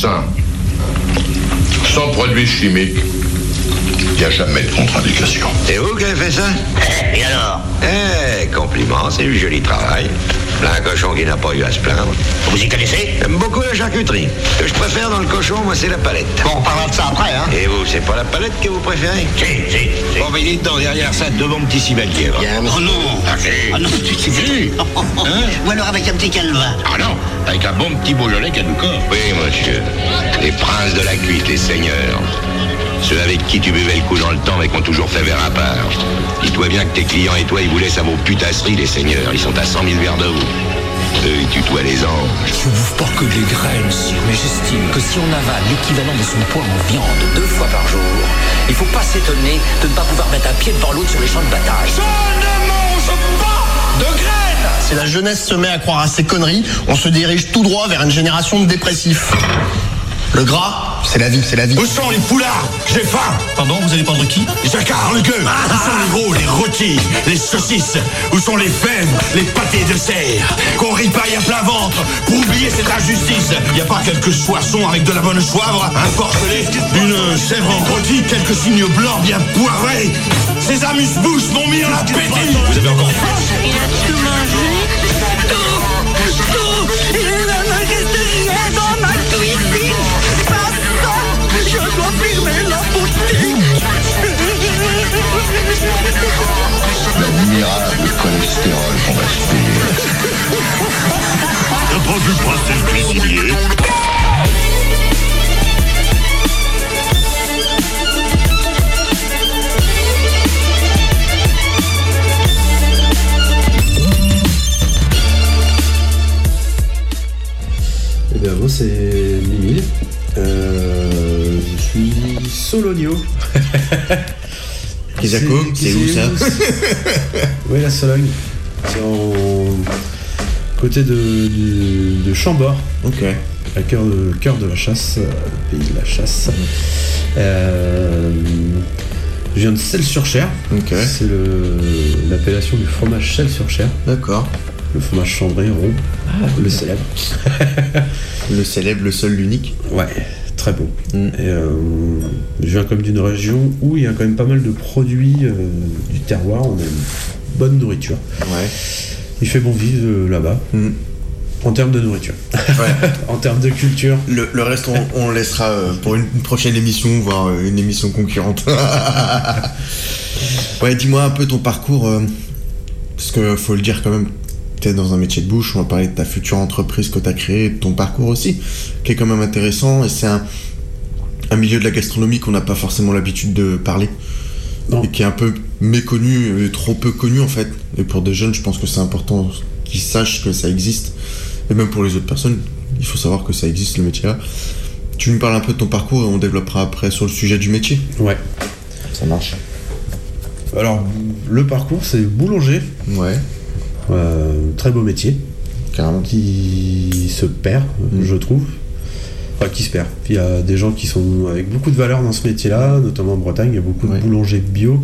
sans produits chimiques, il n'y a jamais de contre-indication. C'est vous qui avez fait ça? Et alors? Eh, compliment, c'est du joli travail. Là, un cochon qui n'a pas eu à se plaindre. Vous y connaissez? J'aime beaucoup la charcuterie. Ce que je préfère dans le cochon, moi, c'est la palette. Bon, on parlera de ça après, hein Et vous, c'est pas la palette que vous préférez? Si, si, si. Bon, mais dites donc, derrière ça, deux bons petits cibaliers. va. Oh non Ah, si. Ah non, tu sais Si. Hein? Ou alors avec un petit calva. Ah non, avec un bon petit Beaujolais Caducor. Oui, monsieur. Les princes de la cuite, les seigneurs. Ceux avec qui tu buvais le coup dans le temps mais qui ont toujours fait verre à part. Dis-toi bien que tes clients et toi, ils vous laissent à vos putasseries, les seigneurs. Ils sont à 100 000 verres de vous. Eux, ils tutoient les anges. Je bouffe pas que des graines, sire, mais j'estime que si on avale l'équivalent de son poids en viande deux fois par jour, il faut pas s'étonner de ne pas pouvoir mettre un pied devant l'autre sur les champs de bataille. Je ne mange pas de graines Si la jeunesse se met à croire à ces conneries, on se dirige tout droit vers une génération de dépressifs. Le gras, c'est la vie, c'est la vie. Où sont les poulards J'ai faim Pardon, vous allez parler de qui Jacquard, le gueux Où sont les gros, les rôtis, les saucisses Où sont les fèves, les pâtés de serre Qu'on ripaille à plein ventre pour oublier cette injustice Y a pas quelques soissons avec de la bonne soivre Un porcelet, une chèvre en rôti, quelques signes blancs bien poivrés Ces amuse-bouches m'ont mis en appétit Vous avez encore faim L'admirable cholestérol qu'on va se payer. T'as pas vu passer le cuisinier Sologno. Kisako, c'est où ça Oui, la Sologne. C'est côté de, Chambord, Ok. à cœur de, cœur de la chasse, euh, pays de la chasse. Euh, je viens de Celles-sur-Cher. Ok. C'est l'appellation du fromage Celles-sur-Cher. D'accord. Le fromage chambré rond, le célèbre. Le célèbre, le seul, l'unique. Ouais, très bon. Mm. Et, euh, je viens comme d'une région où il y a quand même pas mal de produits euh, du terroir. On a une bonne nourriture. Ouais. Il fait bon vivre euh, là-bas. Mm. En termes de nourriture. Ouais. en termes de culture. Le, le reste, on, on laissera pour une, une prochaine émission, voire une émission concurrente. ouais, dis-moi un peu ton parcours. parce que faut le dire quand même, t'es dans un métier de bouche. On va parler de ta future entreprise que t'as créée, de ton parcours aussi, qui est quand même intéressant. Et c'est un, un milieu de la gastronomie qu'on n'a pas forcément l'habitude de parler. Non. Et qui est un peu méconnu, et trop peu connu en fait. Et pour des jeunes, je pense que c'est important qu'ils sachent que ça existe. Et même pour les autres personnes, il faut savoir que ça existe le métier là. Tu nous parles un peu de ton parcours et on développera après sur le sujet du métier. Ouais. Ça marche. Alors, le parcours, c'est boulanger. Ouais, Euh, très beau métier. carrément. Qui se perd, Mm. je trouve. Enfin, qui se perd. Il y a des gens qui sont avec beaucoup de valeur dans ce métier-là, notamment en Bretagne. Il y a beaucoup de boulangers bio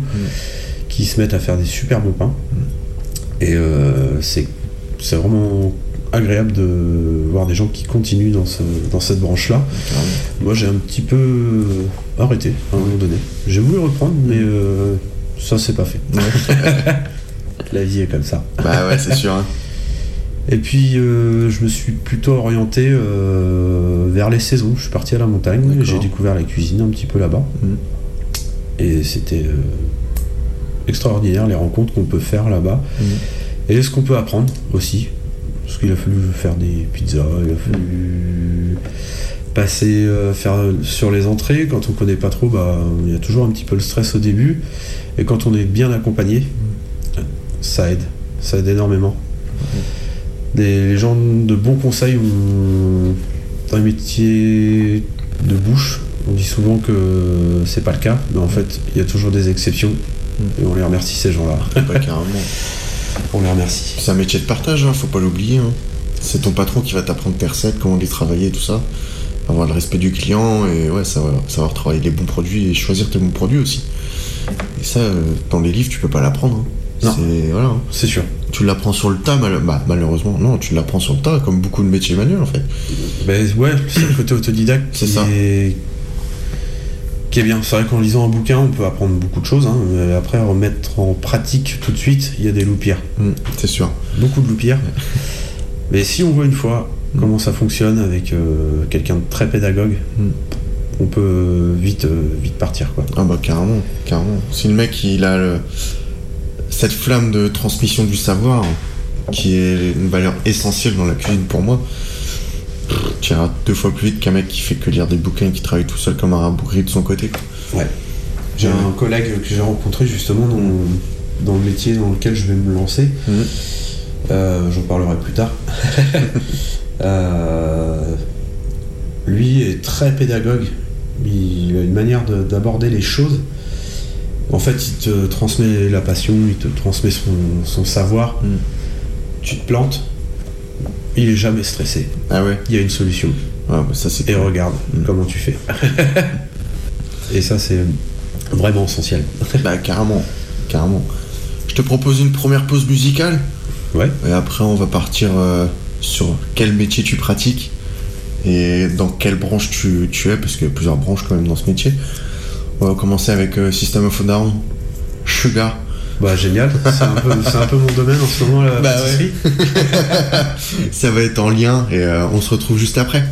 qui se mettent à faire des super bons pains. Et euh, c'est c'est vraiment agréable de voir des gens qui continuent dans, ce- dans cette branche-là. Moi, j'ai un petit peu euh, arrêté à un moment donné. J'ai voulu reprendre, mais euh, ça, c'est pas fait. La vie est comme ça. Bah ouais, c'est sûr. hein. Et puis, euh, je me suis plutôt orienté euh, vers les saisons. Je suis parti à la montagne, j'ai découvert la cuisine un petit peu là-bas. Mhm. Et c'était euh, extraordinaire les rencontres qu'on peut faire là-bas. Mhm. Et ce qu'on peut apprendre aussi. Parce qu'il a fallu faire des pizzas, il a fallu passer faire sur les entrées. Quand on connaît pas trop, bah, il y a toujours un petit peu le stress au début. Et quand on est bien accompagné, ça aide. Ça aide énormément. Les, les gens de bons conseils ont, dans les métiers de bouche, on dit souvent que c'est pas le cas, mais en fait, il y a toujours des exceptions. Et on les remercie ces gens-là. Ouais, carrément. On les remercie. C'est un métier de partage, hein, faut pas l'oublier. hein. C'est ton patron qui va t'apprendre tes recettes, comment les travailler, tout ça. Avoir le respect du client et ouais, savoir, savoir travailler les bons produits et choisir tes bons produits aussi. Et ça, euh, dans les livres, tu peux pas l'apprendre. hein. Non. C'est voilà. hein. C'est sûr. Tu l'apprends sur le tas, mal- bah, malheureusement. Non, tu l'apprends sur le tas, comme beaucoup de métiers manuels en fait. Ben ouais, c'est le côté autodidacte C'est qui ça. est... qui est bien. C'est vrai qu'en lisant un bouquin, on peut apprendre beaucoup de choses. hein, mais après, remettre en pratique tout de suite, il y a des loupières. Mm, c'est sûr. Beaucoup de loupières. Mais si on voit une fois comment ça fonctionne avec euh, quelqu'un de très pédagogue, Mm. on peut vite, euh, vite partir. Quoi. Ah bah carrément, carrément. Si le mec il a le- cette flamme de transmission du savoir, qui est une valeur essentielle dans la cuisine pour moi, tu iras deux fois plus vite qu'un mec qui fait que lire des bouquins et qui travaille tout seul comme un rabougri de son côté. quoi. Ouais. J'ai un collègue que j'ai rencontré justement dans, dans le métier dans lequel je vais me lancer. Mhm. Euh, J'en parlerai plus tard. Euh, lui est très pédagogue. Il a une manière de- d'aborder les choses. En fait, il te transmet la passion, il te transmet son, son savoir. Mhm. Tu te plantes, il est jamais stressé. Ah ouais Il y a une solution. Ouais, bah ça c'est Et cool. regarde Mhm. comment tu fais. Et ça, c'est vraiment essentiel. Bah carrément, carrément. Je te propose une première pause musicale Ouais. et après on va partir euh, sur quel métier tu pratiques et dans quelle branche tu, tu es, parce qu'il y a plusieurs branches quand même dans ce métier. On va commencer avec euh, System of a Down, Sugar. Bah génial, c'est un, peu- c'est un peu mon domaine en ce moment la Bah pâtisserie. Ça va être en lien et euh, on se retrouve juste après.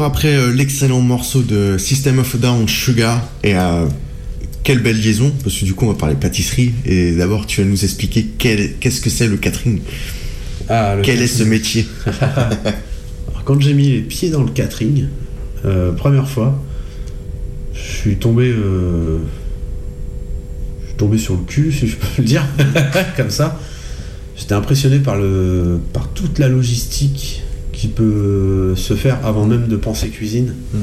Retour après euh, l'excellent morceau de System of a Down, Sugar, et euh, quelle belle liaison, parce que du coup on va parler pâtisserie, et d'abord tu vas nous expliquer qu'est-ce que c'est le catering, Ah, le quel est ce métier. Alors, quand j'ai mis les pieds dans le catering, euh, première fois, je suis tombé. euh, je suis tombé sur le cul, si je peux le dire, comme ça. J'étais impressionné par, le, par toute la logistique qui peut se faire avant même de penser cuisine. Mm.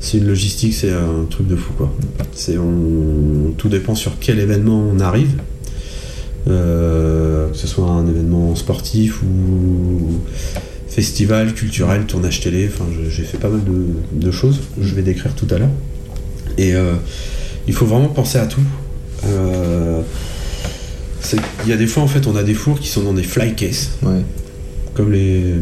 C'est une logistique, c'est un truc de fou quoi. C'est on, tout dépend sur quel événement on arrive. Euh, que ce soit un événement sportif ou festival, culturel, tournage télé, enfin je- j'ai fait pas mal de, de choses, je vais décrire tout à l'heure. Et, euh, Il faut vraiment penser à tout. Euh, c'est- Il y a des fois, en fait, on a des fours qui sont dans des fly cases, Ouais. comme les.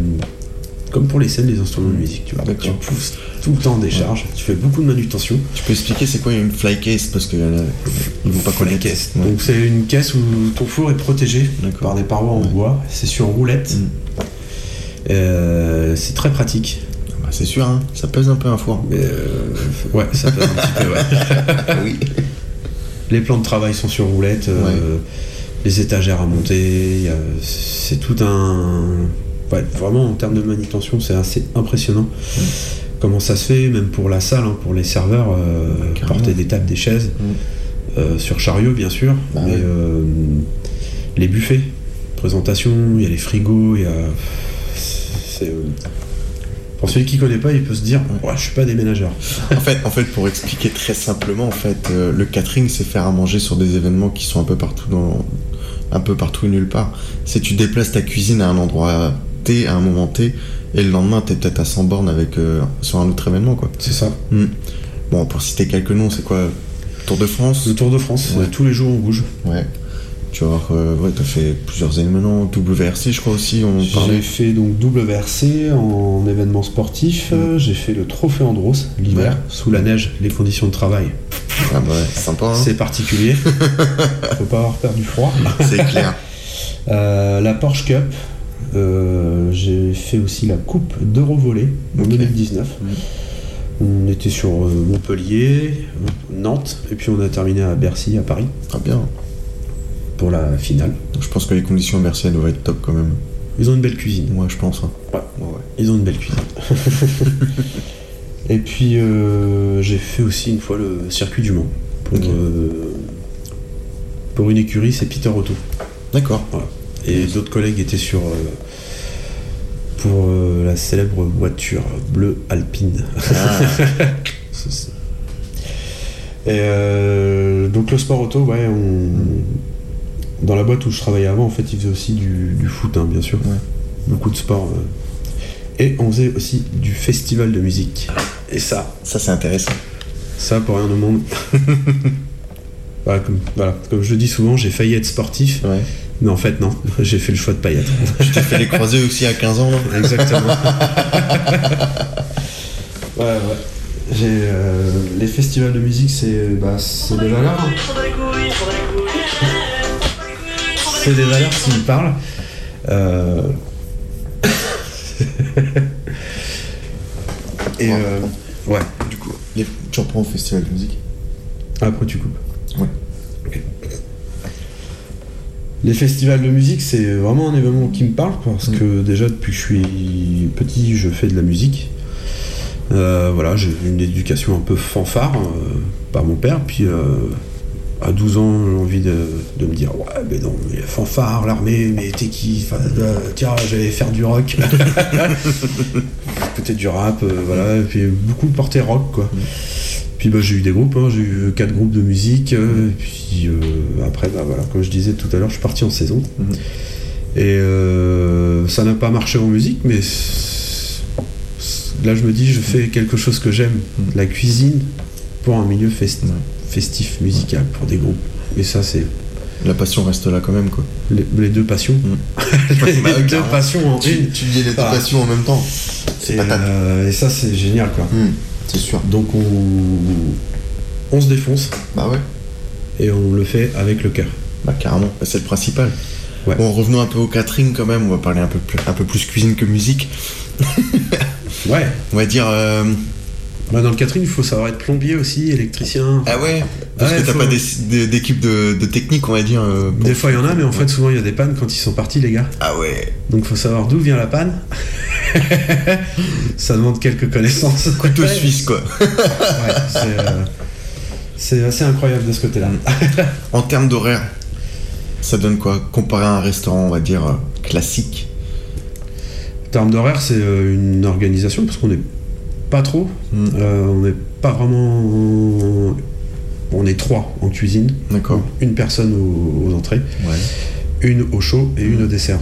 Comme pour les scènes des instruments de musique, tu vois. Tu pousses tout le temps des charges, tu fais beaucoup de manutention. Tu peux expliquer c'est quoi une fly case parce que euh, ils vont pas connaître. case. Ouais. Donc c'est une caisse où ton four est protégé par des parois en Ouais. bois. C'est sur roulette. Mm. Euh, c'est très pratique. Bah, c'est sûr, hein, ça pèse un peu un four. Mais euh, ouais, ça peut un petit peu. Ouais. oui. Les plans de travail sont sur roulette. euh, Les étagères à monter. C'est tout un. Ouais, vraiment en termes de manutention, c'est assez impressionnant. Comment ça se fait, même pour la salle, hein, pour les serveurs, euh, Carrément. porter des tables, des chaises, euh, sur chariot bien sûr, Bah mais ouais. euh, les buffets, présentation, il y a les frigos, il y a. c'est, euh, Pour celui qui connaît pas, il peut se dire, ouais, je suis pas déménageur. En fait, en fait, pour expliquer très simplement, en fait, euh, le catering, c'est faire à manger sur des événements qui sont un peu partout dans, un peu partout et nulle part. C'est tu déplaces ta cuisine à un endroit T, à un moment T, et le lendemain, t'es peut-être à 100 bornes avec euh, sur un autre événement, quoi. C'est ça. Hmm. Bon, pour citer quelques noms, c'est quoi? Tour de France? Le Tour de France, Ouais. tous les jours on bouge. Ouais. Tu voir, euh, ouais, t'as fait plusieurs événements, WRC, je crois aussi, on J'ai fait donc WRC en événement sportif, euh, j'ai fait le trophée Andros l'hiver, Ouais. sous la neige, les conditions de travail. Ah bah ouais, sympa, hein. C'est particulier. Faut pas avoir peur du froid. c'est clair. Euh, la Porsche Cup, euh, j'ai fait aussi la Coupe d'Eurovolley en Ok. 2019. On était sur euh, Montpellier, Nantes, et puis on a terminé à Bercy, à Paris, Très bien. pour la finale. Je pense que les conditions merci elles doivent être top quand même. Ils ont une belle cuisine. Moi, je pense. hein. Ouais. Ouais, ouais. Ils ont une belle cuisine. et puis euh, j'ai fait aussi une fois le circuit du Mans. Euh, pour une écurie, c'est Peter Otto. D'accord. Voilà. Et d'autres collègues étaient sur. euh, pour euh, la célèbre voiture bleue alpine. Ah. Et euh, donc le sport auto, ouais, on... dans la boîte où je travaillais avant, en fait, ils faisaient aussi du, du foot, hein, bien sûr. Ouais. Beaucoup de sport. Et on faisait aussi du festival de musique. Et ça, ça c'est intéressant. ça pour rien au monde. voilà, comme, voilà, comme je le dis souvent, j'ai failli être sportif, Ouais. Mais en fait non, j'ai fait le choix de pas y être. Tu t'es fait les croisés aussi à 15 ans, là Exactement. ouais, ouais. J'ai, euh, les festivals de musique, c'est bah, c'est des valeurs. C'est des valeurs qui me parlent. Euh... Et euh, ouais, Du coup, les... tu reprends au festival de musique? Après tu coupes. Ouais. Ok. Les festivals de musique, c'est vraiment un événement qui me parle parce que déjà depuis que je suis petit, je fais de la musique. Euh, voilà, j'ai eu une éducation un peu fanfare euh, par mon père, puis euh, à 12 ans, j'ai envie de, de me dire Ouais, mais non, mais fanfare, l'armée, mais t'es qui? Enfin, Tiens, j'allais faire du rock. Peut-être du rap, voilà, et puis beaucoup porté rock, quoi. Puis bah, j'ai eu des groupes, hein, j'ai eu quatre groupes de musique, euh, et puis euh, après, bah, voilà, comme je disais tout à l'heure, je suis parti en saison. Mhm. Et euh, ça n'a pas marché en musique, mais là je me dis, je fais quelque chose que j'aime, la cuisine pour un milieu festif, musical, pour des groupes. Et ça, c'est La passion reste là quand même, quoi. les, les deux passions. les Bah, deux passions en Tu, une. tu dis les deux Ah. passions en même temps. C'est Et, euh, ça, c'est génial, quoi. Hmm, c'est sûr. Donc on, on se défonce Bah ouais. et on le fait avec le cœur. Bah carrément, Bah, c'est le principal. Ouais. Bon, revenons un peu au catering quand même, on va parler un peu plus, un peu plus cuisine que musique. Ouais. On va dire... euh, Bah, dans le catering, il faut savoir être plombier aussi, électricien. Ah ouais Parce Ouais, que t'as faut- pas d'équipe de, de technique, on va dire. euh, pour- Des fois il y en a, mais en fait souvent il y a des pannes quand ils sont partis les gars. Ah ouais. Donc faut savoir d'où vient la panne. Ça demande quelques connaissances. Couteau suisse, quoi. Ouais, c'est, euh, c'est assez incroyable de ce côté-là. En termes d'horaire, ça donne quoi Comparé à un restaurant, on va dire, euh, classique? En termes d'horaire, c'est une organisation parce qu'on n'est pas trop. Hmm. Euh, on n'est pas vraiment. On est trois en cuisine. D'accord. Une personne aux, aux entrées, Ouais. une au chaud et une au dessert.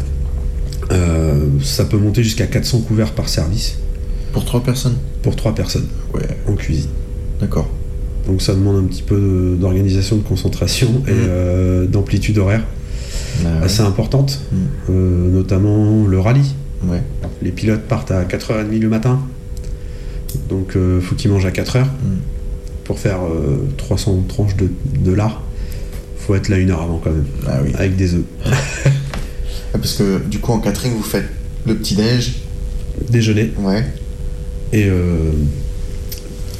Euh, ça peut monter jusqu'à 400 couverts par service Pour trois personnes? Pour trois personnes Ouais, en cuisine. d'accord. Donc ça demande un petit peu d'organisation, de concentration et euh, d'amplitude horaire Ah ouais. assez importante, Mm. Notamment le rallye. Ouais. Les pilotes partent à 4h30 le matin, donc euh, faut qu'ils mangent à 4h. Pour faire euh, 300 tranches de, de lard, faut être là une heure avant quand même, Ah oui. avec des œufs. Ah, parce que du coup en catering vous faites le petit déj. Déjeuner Ouais. et, euh,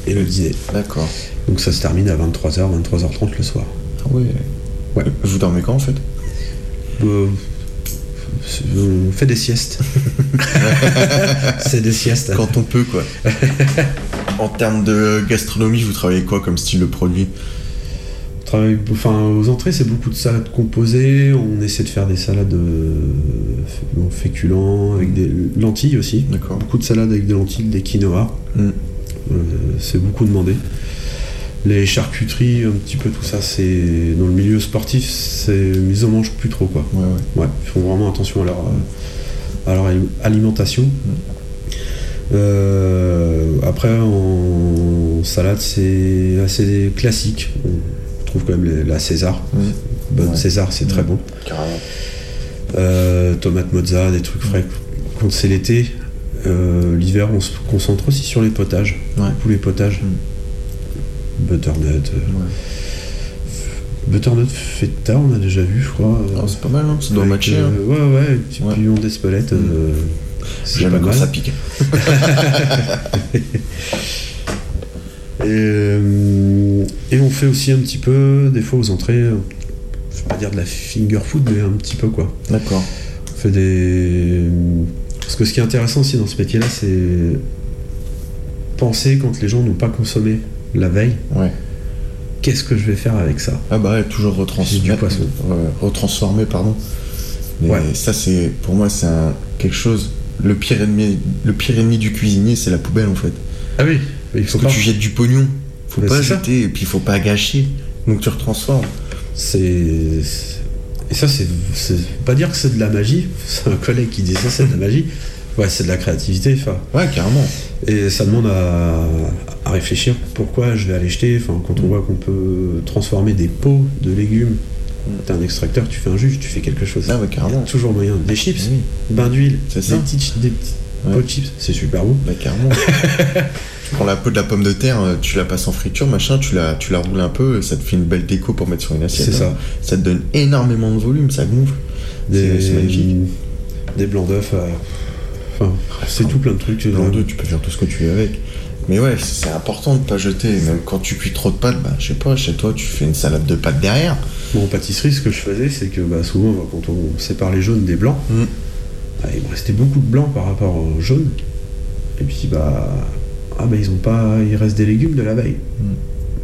et le dîner. D'accord. Donc ça se termine à 23h, 23h30 le soir. Ah ouais. Ouais. Vous dormez quand en fait? Euh, on fait des siestes. C'est des siestes. Quand on peut quoi. en termes de gastronomie, vous travaillez quoi comme style de produit? On travaille- enfin, aux entrées, c'est beaucoup de salades composées. On essaie de faire des salades euh, féculents, avec des lentilles aussi. D'accord. Beaucoup de salades avec des lentilles, des quinoa. Mm. Euh, c'est beaucoup demandé. Les charcuteries, un petit peu tout ça, c'est dans le milieu sportif, c'est ils en mangent plus trop quoi. Ouais ouais. Ouais, ils font vraiment attention à leur, à leur ali- alimentation. Euh, après, en salade, c'est assez classique. On trouve quand même la César. Mm. Bonne Ouais. César, c'est très Mm. bon. Carrément. Euh, tomate mozza, des trucs frais. Quand c'est l'été, euh, l'hiver, on se concentre aussi sur les potages. Les potages. Butternut. euh, Butternut feta, on a déjà vu, je crois. euh, Ah, c'est pas mal, hein ça doit avec, matcher. euh, hein. Ouais, ouais, un petit Ouais. piment d'Espelette. euh, J'aime quand mal. ça pique. Et, euh, et on fait aussi un petit peu, des fois aux entrées, je vais pas dire de la finger food, mais un petit peu quoi. D'accord. On fait des. Parce que ce qui est intéressant aussi dans ce métier-là, c'est penser quand les gens n'ont pas consommé la veille, Ouais. qu'est-ce que je vais faire avec ça? Ah bah ouais, toujours retransformer. du poisson. Ouais, retransformer, pardon. Mais Ouais. ça c'est, pour moi c'est quelque chose. Le pire ennemi, le pire ennemi du cuisinier, c'est la poubelle en fait. Ah oui, il faut Parce que tu jettes du pognon, faut Mais pas ça. jeter et puis il faut pas gâcher. Donc tu retransformes. C'est. Et ça, c'est. pas dire que c'est de la magie. C'est un collègue qui dit ça, c'est de la magie. Ouais, c'est de la créativité. Enfin, Ouais, carrément. Et ça demande à, à réfléchir pourquoi je vais aller jeter? Enfin, quand on voit qu'on peut transformer des pots de légumes, t'as un extracteur, tu fais un jus, tu fais quelque chose. Ah ouais, carrément. Toujours moyen. Des chips, Oui. bain d'huile, des ça. petits, des petits Ouais. pots de chips, c'est super bon. Bah carrément. tu prends la peau de la pomme de terre, euh, tu la passes en friture, machin, tu la, tu la roules un peu, ça te fait une belle déco pour mettre sur une assiette. C'est ça. hein. Ça te donne énormément de volume, ça gonfle. Des, C'est c'est magnifique. des blancs d'œufs. euh, Enfin, c'est tout plein de trucs. Blanc tu peux faire tout ce que tu veux avec. Mais ouais, c'est important de pas jeter. Même quand tu cuis trop de pâtes, bah je sais pas, chez toi tu fais une salade de pâtes derrière. Moi, en pâtisserie, ce que je faisais, c'est que bah, souvent, quand on sépare les jaunes des blancs, Mm. bah, il me restait beaucoup de blancs par rapport aux jaunes. Et puis, bah, ah, bah, ils ont pas, il reste des légumes de la veille. Mm.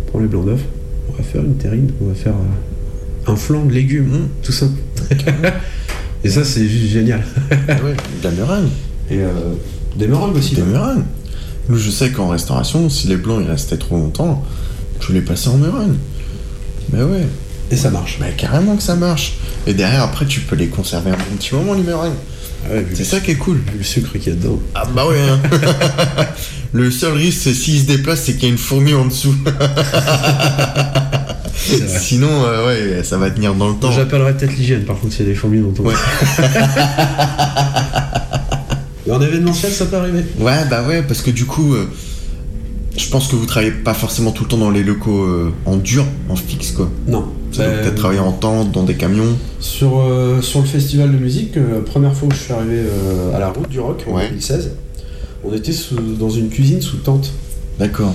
On prend les blancs d'œufs, on va faire une terrine, on va faire euh, un flan de légumes, Mm. tout ça. Et ça, c'est juste génial. ouais, de la meringue. Et euh, des meringues aussi. Des meringues. Nous, je sais qu'en restauration, si les blancs ils restaient trop longtemps, tu les passais en meringue. Mais ouais, Et ça marche. bah carrément que ça marche. Et derrière, après, tu peux les conserver un bon petit moment, les meringues. Ah ouais, C'est ça qui est cool. le sucre qu'il y a dedans. Ah bah ouais. hein. Le seul risque, c'est s'il se déplace, c'est qu'il y a une fourmi en dessous. Sinon, euh, ouais, ça va tenir dans le temps. J'appellerais peut-être l'hygiène, par contre, s'il y a des fourmis dans ton. Ouais. En événementiel, ça peut arriver. Ouais, bah ouais, parce que du coup, euh, je pense que vous travaillez pas forcément tout le temps dans les locaux euh, en dur, en fixe, quoi. Non. Ça doit Euh, peut-être travailler en tente, dans des camions. Sur, euh, sur le festival de musique, première fois où je suis arrivé à la route du rock en Ouais. 2016, on était sous- dans une cuisine sous tente. D'accord.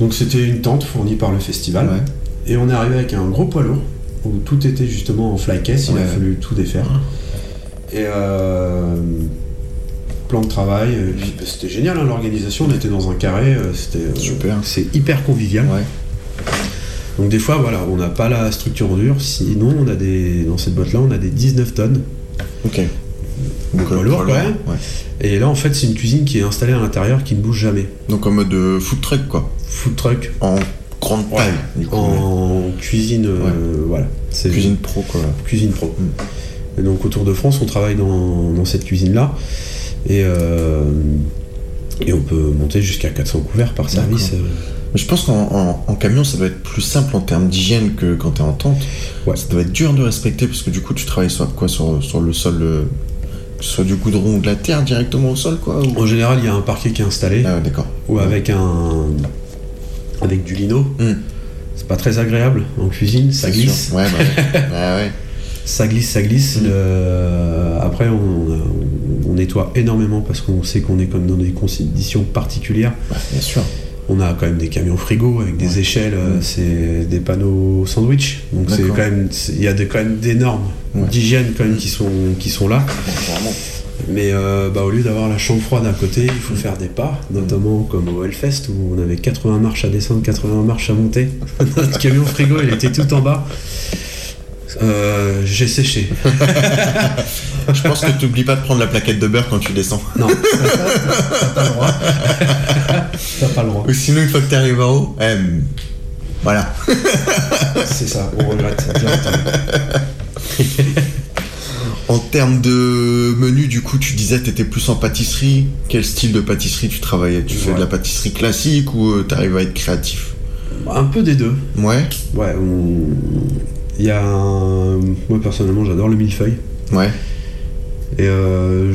Donc c'était une tente fournie par le festival. Ouais. Et on est arrivé avec un gros poids lourd où tout était justement en flycase, il Ouais. a fallu tout défaire. Et euh, plan de travail, puis, bah, c'était génial hein, l'organisation, on était dans un carré, euh, c'était euh, Super. c'est hyper convivial. Ouais. Donc des fois voilà, on n'a pas la structure en dur, sinon on a des dans cette boîte là on a des 19 tonnes. Ok. Donc, euh, lourd, quand même. Ouais. Et là en fait c'est une cuisine qui est installée à l'intérieur qui ne bouge jamais. Donc en mode euh, food truck, quoi. Food truck En grande taille, du coup. en cuisine euh, voilà. C'est Cuisine pro, quoi. cuisine pro. Mm. Et donc autour de France, on travaille dans, dans cette cuisine-là. Et, euh, et on peut monter jusqu'à 400 couverts par service. euh. Je pense qu'en en- en camion, ça doit être plus simple en termes d'hygiène que quand t'es en tente. Ouais. Ça doit être dur de respecter parce que du coup, tu travailles sur quoi sur, sur le sol, euh, que ce soit du goudron ou de la terre directement au sol, quoi. ou- En général, il y a un parquet qui est installé, Ah, ouais, d'accord. ou avec un. avec du lino. Hmm. C'est pas très agréable en cuisine, ça glisse. sûr. Ouais, bah ouais. Ça glisse, ça glisse. Mm. Le- Après, on- on nettoie énormément parce qu'on sait qu'on est comme dans des conditions particulières. Bah, bien sûr. On a quand même des camions frigo avec des Ouais. échelles, euh, Mm. c'est des panneaux sandwich. Donc c'est quand même, il y a quand même des normes Ouais. d'hygiène quand même qui sont qui sont là. Vraiment. Mais euh, bah, au lieu d'avoir la chambre froide à côté, il faut faire des pas, notamment comme au Hellfest où on avait 80 marches à descendre, 80 marches à monter. Notre camion frigo, il était tout en bas. Euh, J'ai séché. Je pense que t'oublies pas de prendre la plaquette de beurre quand tu descends. Non, t'as pas le droit. T'as pas le droit. Ou sinon, une fois que t'arrives en haut, eh, voilà. C'est ça, on regrette. En termes de menu, du coup, tu disais t'étais plus en pâtisserie. Quel style de pâtisserie tu travaillais? Tu fais Ouais. de la pâtisserie classique ou euh, t'arrives à être créatif? Un peu des deux. Ouais, Ouais, on- il y a un... Moi personnellement, j'adore le millefeuille. ouais, Et euh,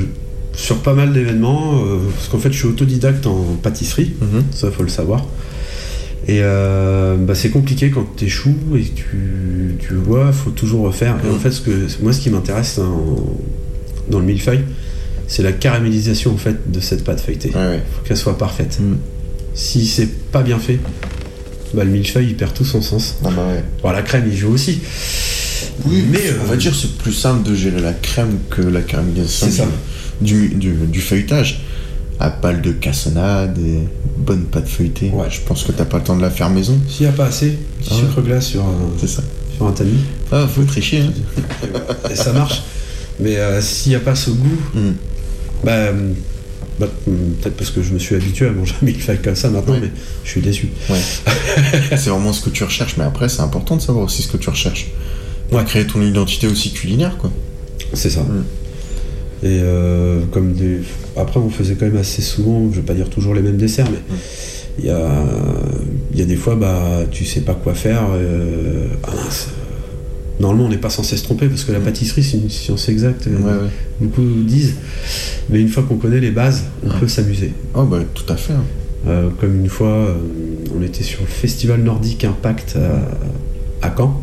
sur pas mal d'événements, euh, parce qu'en fait je suis autodidacte en pâtisserie, Mhm. ça faut le savoir. Et euh, bah, c'est compliqué quand tu échoues et que tu, tu vois, faut toujours refaire. Et en Mhm. fait, ce que, moi ce qui m'intéresse dans le millefeuille, c'est la caramélisation en fait de cette pâte feuilletée. ouais, ouais. faut qu'elle soit parfaite. Mhm. Si c'est pas bien fait, bah, le millefeuille il perd tout son sens. Ah bah ouais. Bon, la crème il joue aussi. Oui, mais on euh, va dire c'est plus simple de gérer la crème que la caramélisation du, du, du feuilletage. À balle de cassonade et bonne pâte feuilletée. Ouais. Je pense que t'as pas le temps de la faire maison. S'il n'y a pas assez, petit Ah sucre glace sur un, ça. sur un tamis. Ah, faut tricher. Hein. et ça marche. Mais euh, s'il n'y a pas ce goût, Mm. bah, euh, bah, peut-être parce que je me suis habitué à manger un millefeuille comme ça maintenant, Ouais. mais je suis déçu. Ouais. c'est vraiment ce que tu recherches, mais après, c'est important de savoir aussi ce que tu recherches. Ouais. créer ton identité aussi culinaire, quoi. C'est ça. Mm. Et euh, comme des... après, on faisait quand même assez souvent, je vais pas dire toujours les mêmes desserts, mais Mm. il y, a, y a des fois, bah, tu sais pas quoi faire. euh, ah mince. Normalement, on n'est pas censé se tromper parce que la pâtisserie, c'est une science exacte. euh, Mm. Ouais, ouais. Beaucoup disent. Mais une fois qu'on connaît les bases, on Ouais. peut s'amuser. Oh, bah, tout à fait. hein. Euh, comme une fois, on était sur le festival nordique Impact à, à Caen.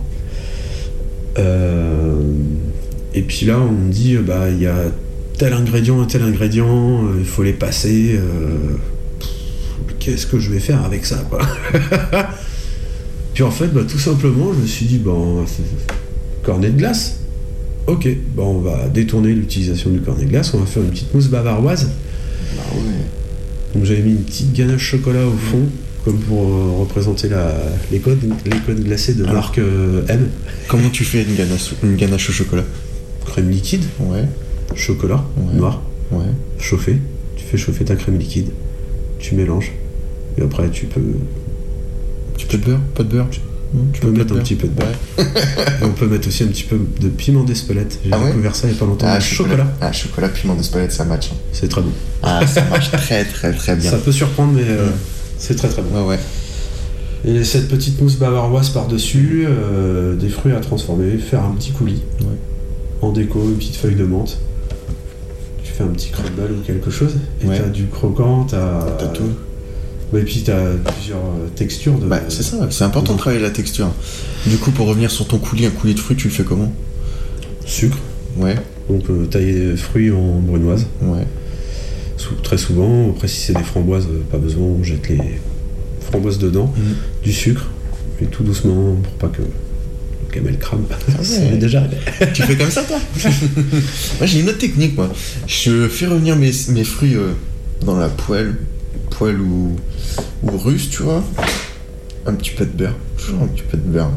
Euh, et puis là, on me dit, euh, bah, il y a tel ingrédient tel ingrédient, euh, il faut les passer. Qu'est-ce que je vais faire avec ça, quoi Puis en fait, bah, tout simplement, je me suis dit, bon, cornet de glace. Ok, bon, on va détourner l'utilisation du cornet de glace, on va faire une petite mousse bavaroise. Bah ouais. Donc j'avais mis une petite ganache chocolat au fond, comme pour euh, représenter la, les, codes, les codes glacés de Alors. marque euh, M. Comment tu fais une ganache, une ganache au chocolat? Crème liquide, Ouais, chocolat, Ouais. noir, ouais. chauffé. Tu fais chauffer ta crème liquide, tu mélanges. Et après tu peux, Tu peux de beurre? Pas de beurre? Tu tu peux mettre un petit peu de beurre. Et on peut mettre aussi un petit peu de piment d'Espelette. J'ai Ah ouais? découvert ça il n'y a pas longtemps. Ah, chocolat, Ah, chocolat, piment d'Espelette, ça match. hein. c'est très bon. Ah, ça marche très, très, très bien. Ça peut surprendre, mais euh. C'est très très bon. Ouais, ouais. Et cette petite mousse bavaroise par-dessus, euh, des fruits à transformer, faire un petit coulis. Ouais. En déco, une petite feuille de menthe. Tu fais un petit crumble ou quelque chose. Et Ouais. t'as du croquant, t'as. T'as tout. Ouais, et puis t'as plusieurs euh, textures de. Bah, c'est ça, c'est important de travailler la texture. Du coup, pour revenir sur ton coulis, un coulis de fruits, tu le fais comment? Sucre. Ouais, On peut tailler des fruits en brunoise. ouais. Très souvent. Après, si c'est des framboises, euh, pas besoin, on jette les framboises dedans. Mhm. Du sucre. Et tout doucement pour pas que le camel crame. ouais. m'est déjà tu fais comme ça, toi Moi, j'ai une autre technique, moi. Je fais revenir mes, mes fruits euh, dans la poêle, poêle ou, ou russe, tu vois. Un petit peu de beurre, toujours un petit peu de beurre.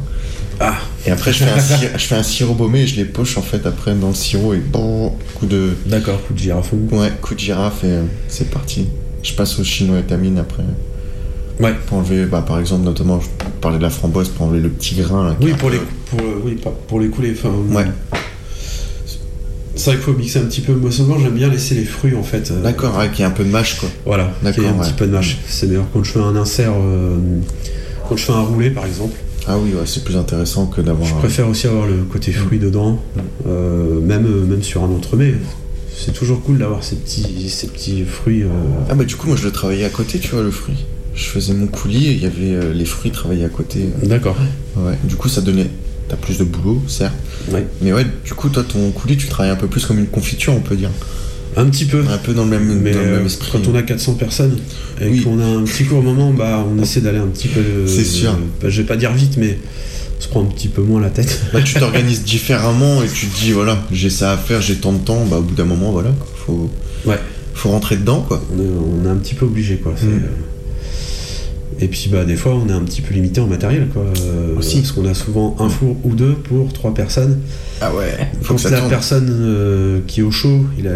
Ah Et après, je fais un, sirop, je fais un sirop baumé et je les poche en fait après dans le sirop et bon, coup de, D'accord, coup de girafon. ouais, coup de girafe et euh, c'est parti. Je passe au chinois étamine après. Ouais. Pour enlever, bah, par exemple, notamment, je parlais de la framboise pour enlever le petit grain. Là, Oui, pour les, pour, euh, oui, pour les couler. Enfin, Ouais. C'est vrai qu'il faut mixer un petit peu. Moi, souvent, j'aime bien laisser les fruits en fait. euh, D'accord, ouais, qu'il y ait un peu de mâche quoi. Voilà, D'accord, un ouais. petit peu de mâche. C'est meilleur quand je fais un insert, euh, quand je fais un roulé par exemple. Ah oui, ouais, c'est plus intéressant que d'avoir. Je préfère aussi avoir le côté fruit dedans, euh, même, euh, même sur un entremets. C'est toujours cool d'avoir ces petits, ces petits fruits. euh, Ah bah du coup, moi je le travaillais à côté, tu vois, le fruit. Je faisais mon coulis et il y avait les fruits travaillés à côté. D'accord. Ouais. Du coup, ça donnait. T'as plus de boulot, certes. Ouais. Mais ouais, du coup, toi, ton coulis, tu travailles un peu plus comme une confiture, on peut dire. Un petit peu. Un peu dans le même, Mais dans le euh, même esprit. quand on a 400 personnes et Oui. qu'on a un petit court moment, bah, on essaie d'aller un petit peu. euh, C'est sûr. bah, je vais pas dire vite, mais on se prend un petit peu moins la tête. Bah, tu t'organises différemment et tu te dis, voilà, j'ai ça à faire, j'ai tant de temps, bah au bout d'un moment, voilà, faut, Ouais. faut rentrer dedans, quoi. on, est, on est un petit peu obligé, quoi. Et puis bah des fois on est un petit peu limité en matériel quoi. Euh, Aussi. Parce qu'on a souvent un four ou deux pour trois personnes. Ah ouais, faut Quand que ça la tourne. personne euh, qui est au chaud, il a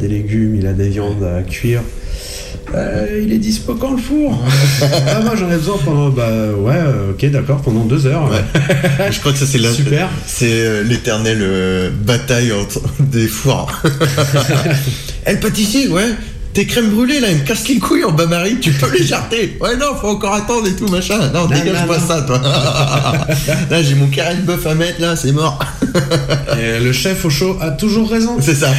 des légumes, il a des viandes à cuire. Euh, il est dispo quand le four? Ah moi j'en ai besoin pendant bah ouais ok d'accord pendant deux heures. Ouais. Je crois que ça, c'est la- Super. C'est l'éternelle euh, bataille entre des fours. Elle pâtissier, ouais. Tes crèmes brûlées là, elles me cassent les couilles en bain-marie, tu peux les jarter. Ouais, non, faut encore attendre et tout, machin. Non, dégage non, pas non. ça, toi. là, j'ai mon carré de bœuf à mettre, là, c'est mort. Et le chef au chaud a toujours raison. C'est ça,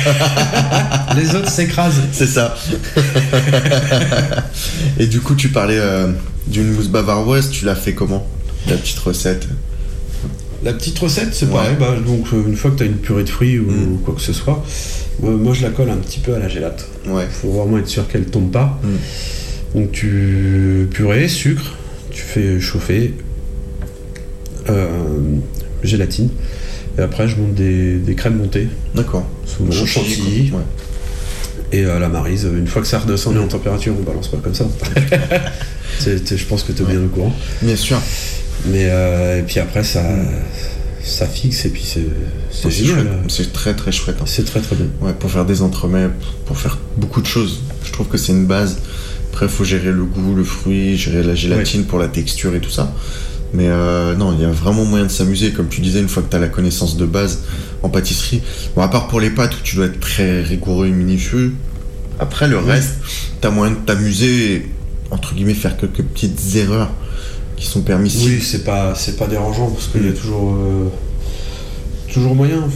Les autres s'écrasent. c'est ça. et du coup, tu parlais euh, d'une mousse bavaroise, tu l'as fait comment La petite recette? La petite recette, c'est Ouais. pareil. Bah, donc, euh, une fois que tu as une purée de fruits ou Mm. quoi que ce soit, euh, moi je la colle un petit peu à la gélate. Ouais. faut vraiment être sûr qu'elle tombe pas. Mm. Donc, tu purée, sucre, tu fais chauffer, euh, gélatine. Et après, je monte des, des crèmes montées, D'accord. souvent Chantilly. Ouais. et euh, la marise. Une fois que ça redescend en température, on balance pas comme ça. Je pense que tu es bien au courant. Bien sûr. Mais euh, et puis après, ça, ça fixe et puis c'est c'est génial. très très chouette. hein. C'est très très bien. Ouais, pour faire des entremets, pour faire beaucoup de choses. Je trouve que c'est une base. Après, il faut gérer le goût, le fruit, gérer la gélatine pour la texture et tout ça. Mais euh, non, il y a vraiment moyen de s'amuser. Comme tu disais, une fois que tu as la connaissance de base en pâtisserie. Bon, à part pour les pâtes où tu dois être très rigoureux et minutieux. Après, le reste, tu as moyen de t'amuser et, entre guillemets, faire quelques petites erreurs qui sont permises. Oui, c'est pas c'est pas dérangeant parce qu'il y a toujours euh, toujours moyen.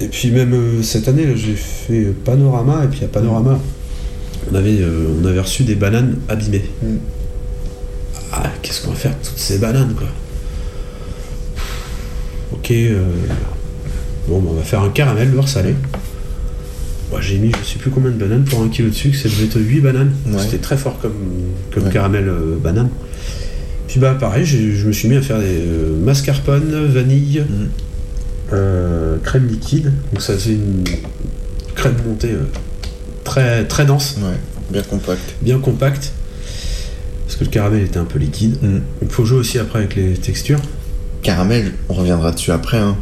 Et puis même euh, cette année, j'ai fait Panorama et puis à Panorama, on avait euh, on avait reçu des bananes abîmées. Mm. Ah, qu'est-ce qu'on va faire de toutes ces bananes quoi? Ok, bon, bah, on va faire un caramel beurre salé. Moi, j'ai mis je sais plus combien de bananes pour un kilo de sucre, ça devait être 8 bananes. Ouais. C'était très fort comme, comme Ouais. caramel banane. Puis bah pareil, je me suis mis à faire des euh, mascarpone, vanille, Mm. euh, crème liquide. Donc ça faisait une crème montée euh, très, très dense, Ouais, bien compact. bien compacte. Parce que le caramel était un peu liquide. Mm. Il faut jouer aussi après avec les textures. Caramel, on reviendra dessus après. hein.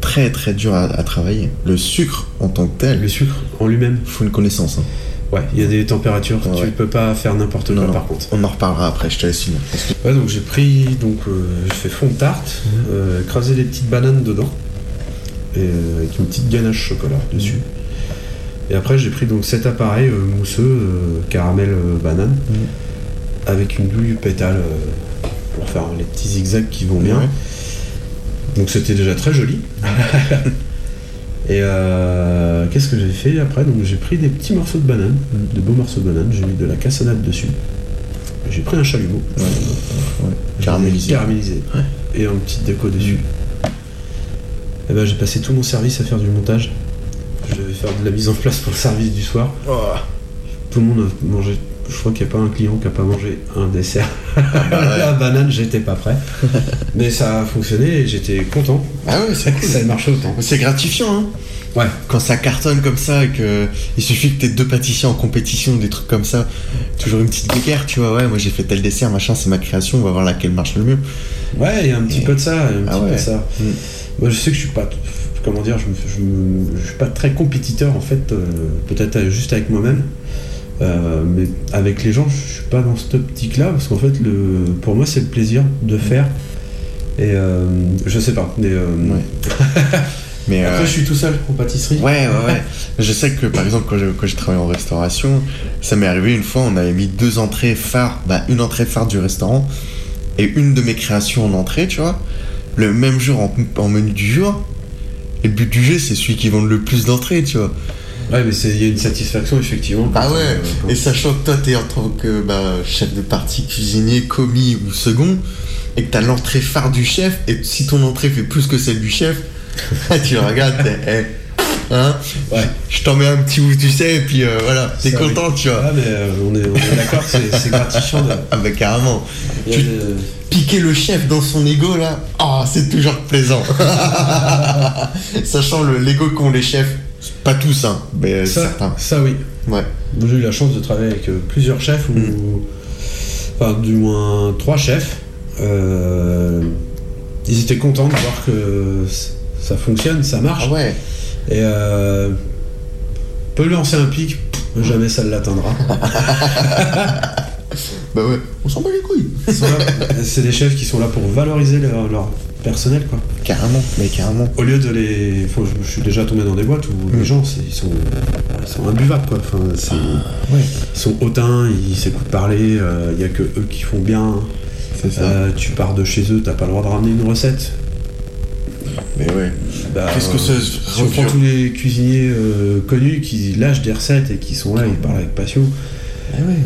Très très dur à, à travailler. Le sucre en tant que tel, Le sucre en lui-même, faut une connaissance. hein. Ouais, il y a des températures, Ouais. tu peux pas faire n'importe quoi Non, non. par contre. On en reparlera après, je te laisse Ouais, donc j'ai pris, donc euh, j'ai fait fond de tarte, euh, écrasé des petites bananes dedans, et euh, avec une petite ganache chocolat dessus. Et après j'ai pris donc cet appareil euh, mousseux, euh, caramel euh, banane, avec une douille pétale euh, pour faire les petits zigzags qui vont bien. Ouais. Donc c'était déjà très joli. Et euh, qu'est-ce que j'ai fait après? Donc j'ai pris des petits morceaux de banane, de beaux morceaux de banane, j'ai mis de la cassonade dessus. J'ai pris un chalumeau. Ouais. Caramélisé. Caramélisé. Et un petit déco dessus. Et ben j'ai passé tout mon service à faire du montage. Je devais faire de la mise en place pour le service du soir. Tout le monde a mangé. Je crois qu'il n'y a pas un client qui n'a pas mangé un dessert. la banane, j'étais pas prêt. Mais ça a fonctionné et j'étais content Ah ouais, c'est que ça ait marché autant. C'est gratifiant, hein. Ouais. Quand ça cartonne comme ça et que il suffit que t'aies deux pâtissiers en compétition, des trucs comme ça, toujours une petite guerre, tu vois. Ouais, moi j'ai fait tel dessert, machin, c'est ma création, on va voir laquelle marche le mieux. Ouais, il y a un petit peu de ça. Un Ah petit peu de ça. Mm. Moi, je sais que je suis pas. Comment dire, je, me- je, me- je suis pas très compétiteur en fait, euh, peut-être euh, juste avec moi-même. Euh, mais avec les gens, je suis pas dans cette optique-là parce qu'en fait, le, pour moi, c'est le plaisir de faire. Et euh, je sais pas, mais euh, Ouais. Mais Après, je suis tout seul en pâtisserie. Ouais, ouais, ouais. je sais que par exemple, quand j'ai, quand j'ai travaillé en restauration, ça m'est arrivé une fois, on avait mis deux entrées phares, bah, une entrée phare du restaurant et une de mes créations en entrée, tu vois. Le même jour en, en menu du jour. Et le but du jeu, c'est celui qui vend le plus d'entrées, tu vois. Ouais, mais c'est- il y a une satisfaction, effectivement. Ah ouais, euh, quand- et sachant que toi t'es en tant que bah, chef de partie, cuisinier, commis ou second, et que t'as l'entrée phare du chef, et si ton entrée fait plus que celle du chef, tu le regardes, t'es, eh, hein, Ouais. je t'en mets un petit bout, tu sais, et puis euh, voilà, t'es content, tu vois. Ah, mais euh, on est, d'accord, c'est gratifiant de. Ah bah carrément. Tu- Piquer le chef dans son ego là, ah c'est toujours plaisant. Sachant le l'ego qu'ont les chefs, pas tous hein, mais Ça, certains. ça, oui. Ouais. Moi, J'ai eu la chance de travailler avec euh, plusieurs chefs, ou... Mm. enfin du moins trois chefs. Euh, Ils étaient contents de voir que ça fonctionne, ça marche. Ah ouais. Et euh, peut lancer un pic, jamais ça ne l'atteindra. Bah ouais, on s'en bat les couilles. C'est des chefs qui sont là pour valoriser leur, leur personnel, quoi. Carrément, mais carrément. Au lieu de les. enfin, je, je suis déjà tombé dans des boîtes où les gens, c'est- ils sont, ils sont imbuvables, quoi. Enfin, c'est- Ouais. Ils sont hautains, ils s'écoutent parler, il n'y a que eux qui font bien. C'est ça. Euh, tu pars de chez eux, t'as pas le droit de ramener une recette. Mais ouais. Bah, Qu'est-ce que euh, c'est Si on prend tous les cuisiniers euh, connus qui lâchent des recettes et qui sont là, ils parlent avec passion, Mais ouais.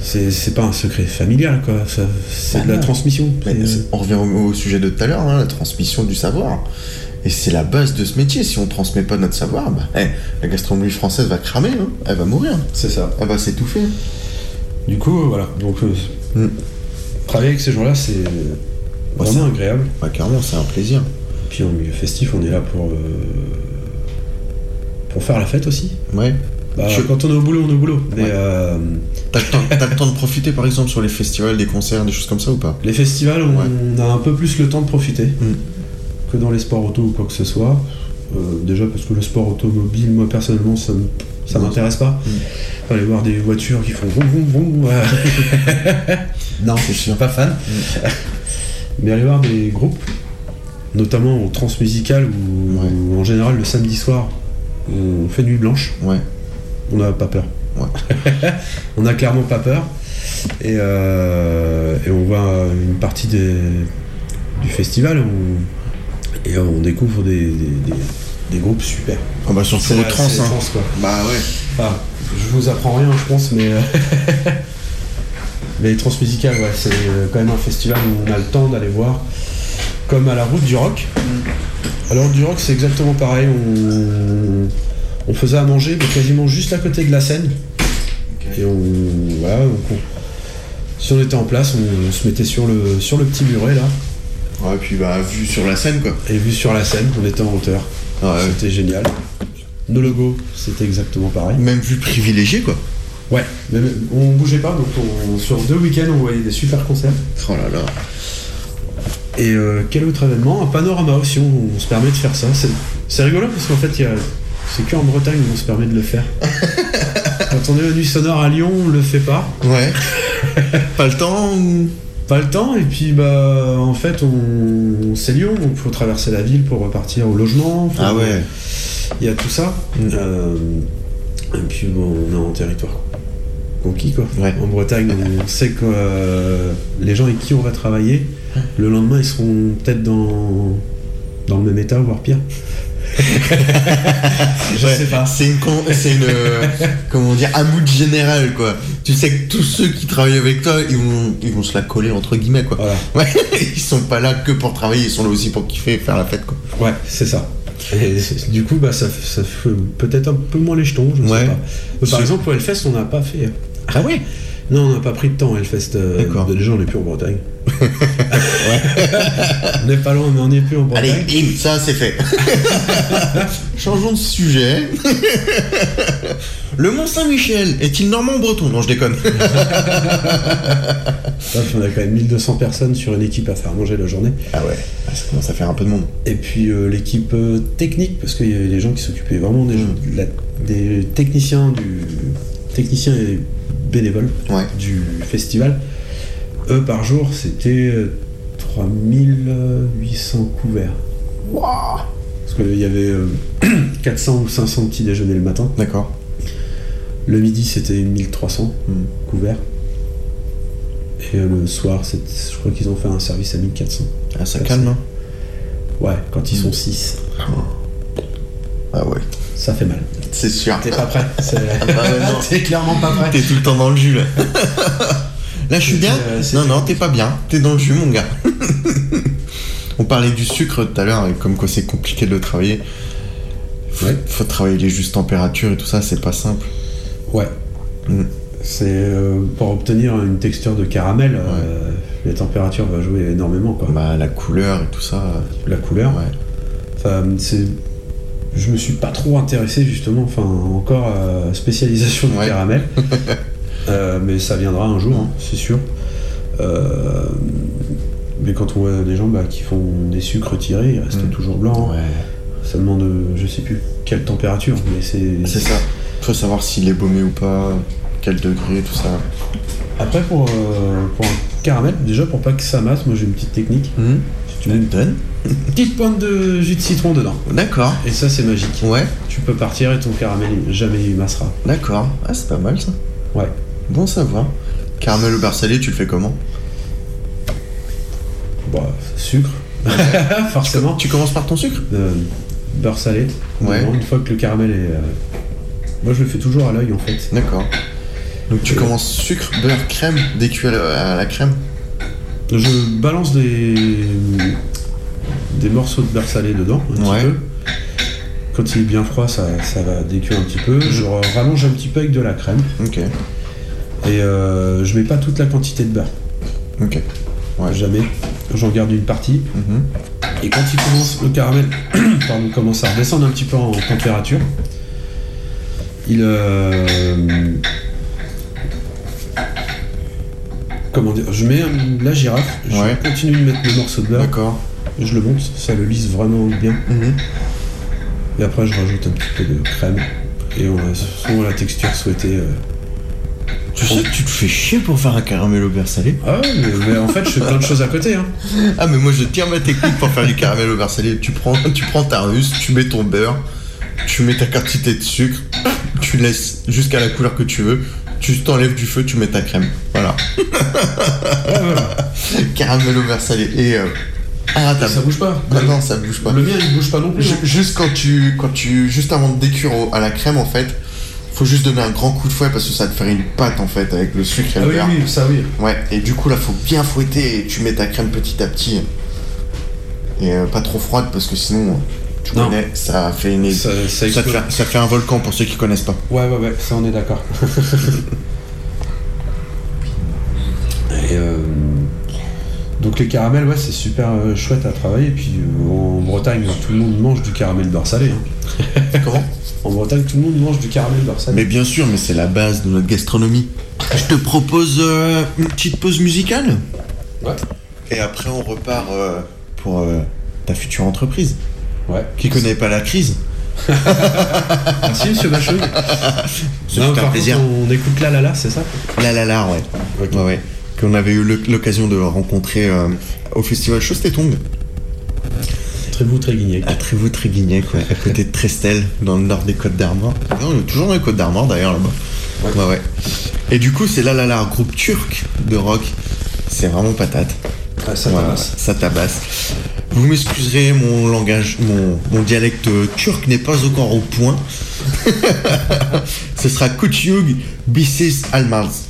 C'est pas un secret familial, quoi. C'est Bah de la non. transmission. C'est- on revient au, au sujet de tout à l'heure, hein, la transmission du savoir. Et c'est la base de ce métier. Si on transmet pas notre savoir, bah, eh, la gastronomie française va cramer, hein. elle va mourir, C'est ça. elle va s'étouffer. Du coup, euh, voilà. Donc, euh, Mm. travailler avec ces gens-là, c'est vraiment c'est- agréable. Bah, carrément, c'est un plaisir. Puis en milieu festif, on est là pour, euh, pour faire la fête aussi. Ouais. Bah, Je- Quand on est au boulot, on est au boulot. Mais euh, T'as le, temps- t'as le temps de profiter, par exemple, sur les festivals, des concerts, des choses comme ça ou pas? Les festivals, on, Ouais. on a un peu plus le temps de profiter Mm. que dans les sports auto ou quoi que ce soit. Euh, déjà parce que le sport automobile, moi personnellement, ça ça m'intéresse pas. Mm. Aller voir des voitures qui font vroom vroom vroom. euh, non, je suis pas fan. Mm. Mais aller voir des groupes, notamment au transmusical ou Ouais. ou en général le samedi soir, on fait nuit blanche. Ouais. On n'a pas peur. Ouais. on a clairement pas peur. Et, euh, et on voit une partie des- du festival on- et on découvre des, des- des- des groupes super. Ah bah, sur C'est le la- trans, c'est hein. trans, quoi. Bah ouais. Ah, je vous apprends rien, je pense, mais. euh, mais Transmusical, ouais, c'est euh, quand même un festival où on a le temps d'aller voir. Comme à la route du rock. La route du rock, c'est exactement pareil. On, on faisait à manger, mais quasiment juste à côté de la scène. Et on. Voilà, donc on- si on était en place, on, se mettait sur le, sur le petit muret là. Ouais, puis bah, vu sur la scène, quoi. Et vu sur la scène, on était en hauteur. Ouais. C'était génial. Nos logos, c'était exactement pareil. Même vue privilégiée, quoi. Ouais, mais on bougeait pas, donc on- sur deux week-ends, on voyait des super concerts. Oh là là. Et euh, quel autre événement? Un panorama aussi, on, on se permet de faire ça. C'est rigolo parce qu'en fait, il y a- c'est qu'en Bretagne où on se permet de le faire. Quand on est aux Nuits Sonores à Lyon, on le fait pas. Ouais. pas le temps ou... Pas le temps, et puis bah en fait, on, c'est Lyon, donc il faut traverser la ville pour repartir au logement. faut- Ah ouais. Il y a tout ça. Euh, et puis bon, on est en territoire conquis quoi. Ouais. En Bretagne, on sait que euh, les gens avec qui on va travailler, le lendemain ils seront peut-être dans, dans le même état, voire pire. Je Ouais, sais pas. C'est une, con- c'est une comment dire, un mood général, quoi. Tu sais que tous ceux qui travaillent avec toi, ils vont, ils vont se la coller entre guillemets, quoi. Voilà. Ouais, ils sont pas là que pour travailler, ils sont là aussi pour kiffer et faire la fête, quoi. Ouais, c'est ça. Et du coup, bah, ça, ça fait peut-être un peu moins les jetons, je Ouais. sais pas. Par exemple, au Hellfest, on n'a pas fait. Ah ouais? Non, on n'a pas pris de temps, Hellfest. euh, D'accord. Déjà, on n'est plus en Bretagne. on n'est pas loin, mais on n'est plus en Bretagne. Allez, bim, ça c'est fait. Changeons de sujet. Le Mont Saint-Michel est-il normand ou breton? Non, je déconne. On a quand même 1200 personnes sur une équipe à faire manger la journée. Ah ouais, ah, ça commence à faire un peu de monde. Et puis euh, l'équipe euh, technique, parce qu'il y avait des gens qui s'occupaient vraiment des, gens- de la- des techniciens, du, techniciens et bénévoles Ouais. du festival. Eux, par jour, c'était euh, 3800 couverts. Waouh Parce qu'il y avait euh, 400 ou 500 petits déjeuners le matin. D'accord. Le midi, c'était 1300 Hmm. couverts. Et euh, le soir, je crois qu'ils ont fait un service à 1400. Ah, ça Ouais, calme, hein Ouais, quand ils sont 6, Ah ouais. ça fait mal. C'est sûr. T'es pas prêt. C'est bah. T'es clairement pas prêt. T'es tout le temps dans le jus, là. là, je suis bien Euh, Non, non, t'es pas bien. T'es dans le jus, mon gars. On parlait du sucre tout à l'heure, et comme quoi c'est compliqué de le travailler. Faut, Ouais. faut travailler les justes températures et tout ça, c'est pas simple. Ouais. Mm. C'est euh, pour obtenir une texture de caramel, euh, la température va jouer énormément quoi. Bah, la couleur et tout ça. La couleur. Ouais. Enfin, c'est. Je me suis pas trop intéressé justement, enfin encore à spécialisation du Ouais. caramel. Euh, mais ça viendra un jour, hein, c'est sûr. Euh, mais quand on voit des gens bah, qui font des sucres tirés, ils restent Mm. toujours blancs. Ouais. Ça demande, euh, je sais plus quelle température, mais c'est. C'est ça. Faut savoir s'il est baumé ou pas, quel degré, tout ça. Après, pour, euh, pour un caramel, déjà pour pas que ça masse, moi j'ai une petite technique. Si tu mets une donne petite pointe de jus de citron dedans. D'accord. Et ça, c'est magique. Ouais, Tu peux partir et ton caramel jamais il massera. d'accord. Ah, c'est pas mal ça. Ouais. Bon, ça va. Caramel au beurre salé, tu le fais comment? Bah, sucre. Forcément. Tu commences par ton sucre? Euh, beurre salé. Ouais. Une fois que le caramel est. euh, Moi, je le fais toujours à l'œil en fait. D'accord. Donc tu Euh. commences sucre, beurre, crème, dès cuit à la, à la crème? Je balance des. Des morceaux de beurre salé dedans, un Ouais. petit peu. Quand il est bien froid, ça, ça va décuire un petit peu. Je rallonge un petit peu avec de la crème. Ok. Et euh, je mets pas toute la quantité de beurre. Ok. Ouais. Jamais. J'en garde une partie. Mhm. Et quand il commence, le caramel pardon, commence à redescendre un petit peu en température, il. euh, comment dire Je mets la girafe, je Ouais. continue de mettre le morceau de beurre, D'accord. Je le monte, ça le lisse vraiment bien. Mhm. Et après, je rajoute un petit peu de crème. Et on a selon la texture souhaitée. euh. Tu sais que tu te fais chier pour faire un caramel au beurre salé Ah ouais, mais, mais en fait, je fais plein de choses à côté. Hein. Ah mais moi je tiens ma technique pour faire du caramel au beurre salé. Tu prends, tu prends ta russe, tu mets ton beurre, tu mets ta quantité de sucre, tu laisses jusqu'à la couleur que tu veux, tu t'enlèves du feu, tu mets ta crème. Voilà. caramel au beurre salé. Et euh, ah, t'as- Ça bouge pas. Non, non, ça bouge pas. Le mien, il bouge pas non plus. Hein. Juste quand tu, quand tu, juste avant de décuire au- à la crème en fait, faut juste donner un grand coup de fouet parce que ça va te faire une pâte en fait avec le sucre et Ah le oui, beurre. oui, ça oui. Ouais, et du coup là faut bien fouetter et tu mets ta crème petit à petit. Et euh, pas trop froide parce que sinon, tu Non. connais, ça fait une... Ça, ça ça, explose. fait, ça fait un volcan pour ceux qui connaissent pas. Ouais, ouais, ouais, ça on est d'accord. Et euh, donc les caramels, ouais, c'est super euh, chouette à travailler. Et puis euh, en Bretagne, tout le monde mange du caramel beurre salé. hein. Comment? En Bretagne, tout le monde mange du caramel beurre salé. Mais bien sûr, mais c'est la base de notre gastronomie. Je te propose euh, une petite pause musicale. Ouais. Et après on repart pour ta future entreprise. Ouais. Qui connaît pas la crise. Merci, monsieur Bachouille. Ce Non, fut un plaisir. contre, on écoute là, là, là, c'est ça? La la la, ouais. Ouais, ouais. Qu'on avait eu l'occasion de rencontrer euh, au festival Chostetong. Très vous, très guigné. À Trévoux-Tréguignac, ouais, à côté de Trestel, dans le nord des Côtes d'Armor. Non, on est toujours dans les Côtes d'Armor d'ailleurs là-bas. Ouais. ouais, Et du coup, c'est là, là, là, un groupe turc de rock. C'est vraiment patate. Ah, ça Voilà, tabasse. ça tabasse. Vous m'excuserez, mon langage, mon, mon dialecte turc n'est pas encore au point. Ce sera Kuchug Bisis Almaz.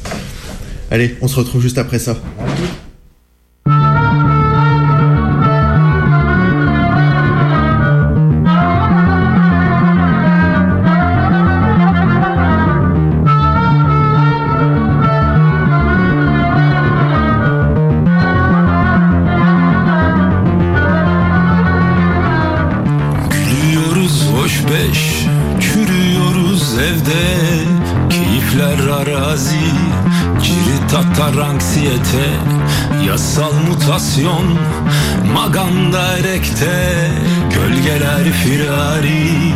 Allez, on se retrouve juste après ça. mutasyon Maganda erekte Gölgeler firari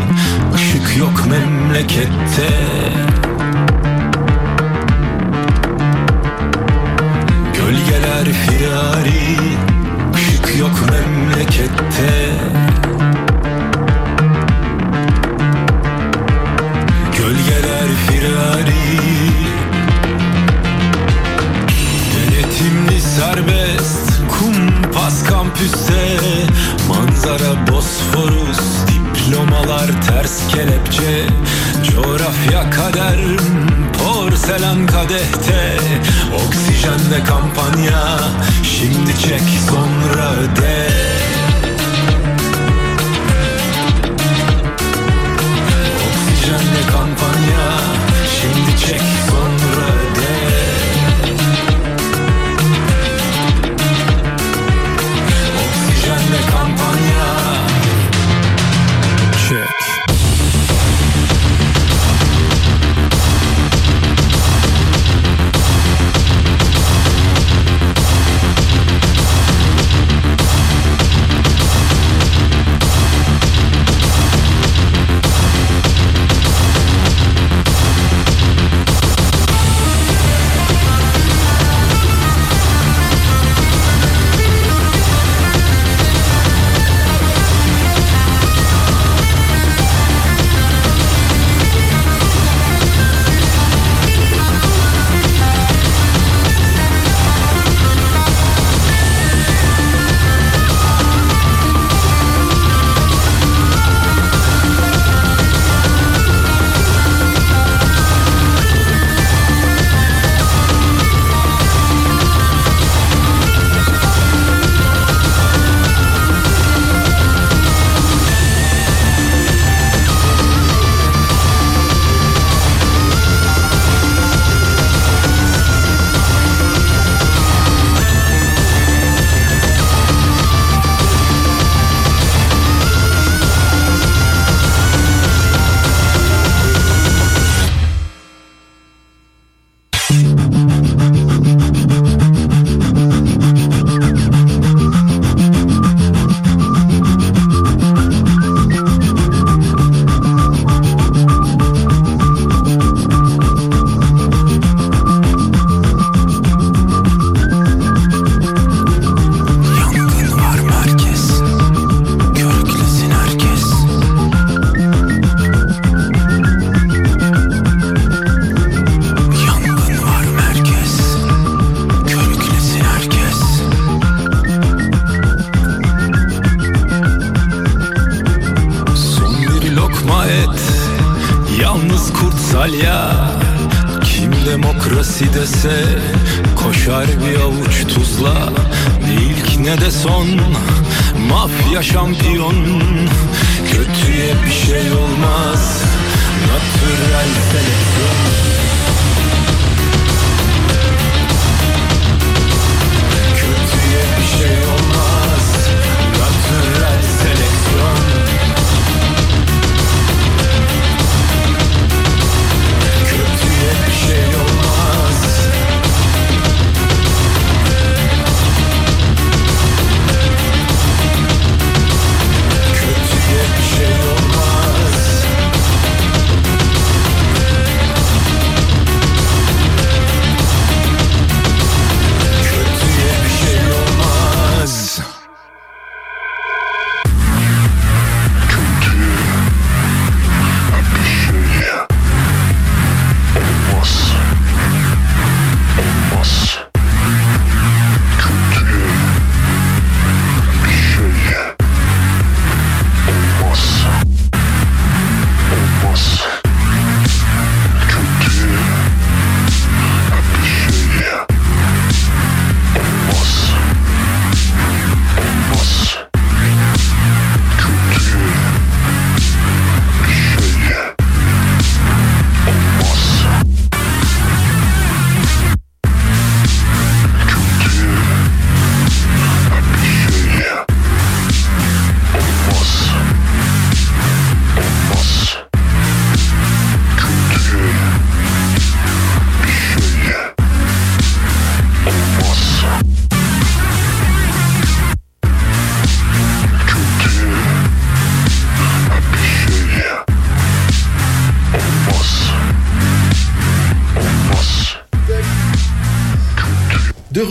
Işık yok memlekette. Gölgeler firari Işık yok memlekette. Gölgeler firari düzse Manzara Bosforus Diplomalar ters kelepçe Coğrafya kader Porselen kadehte Oksijende kampanya Şimdi çek sonra öde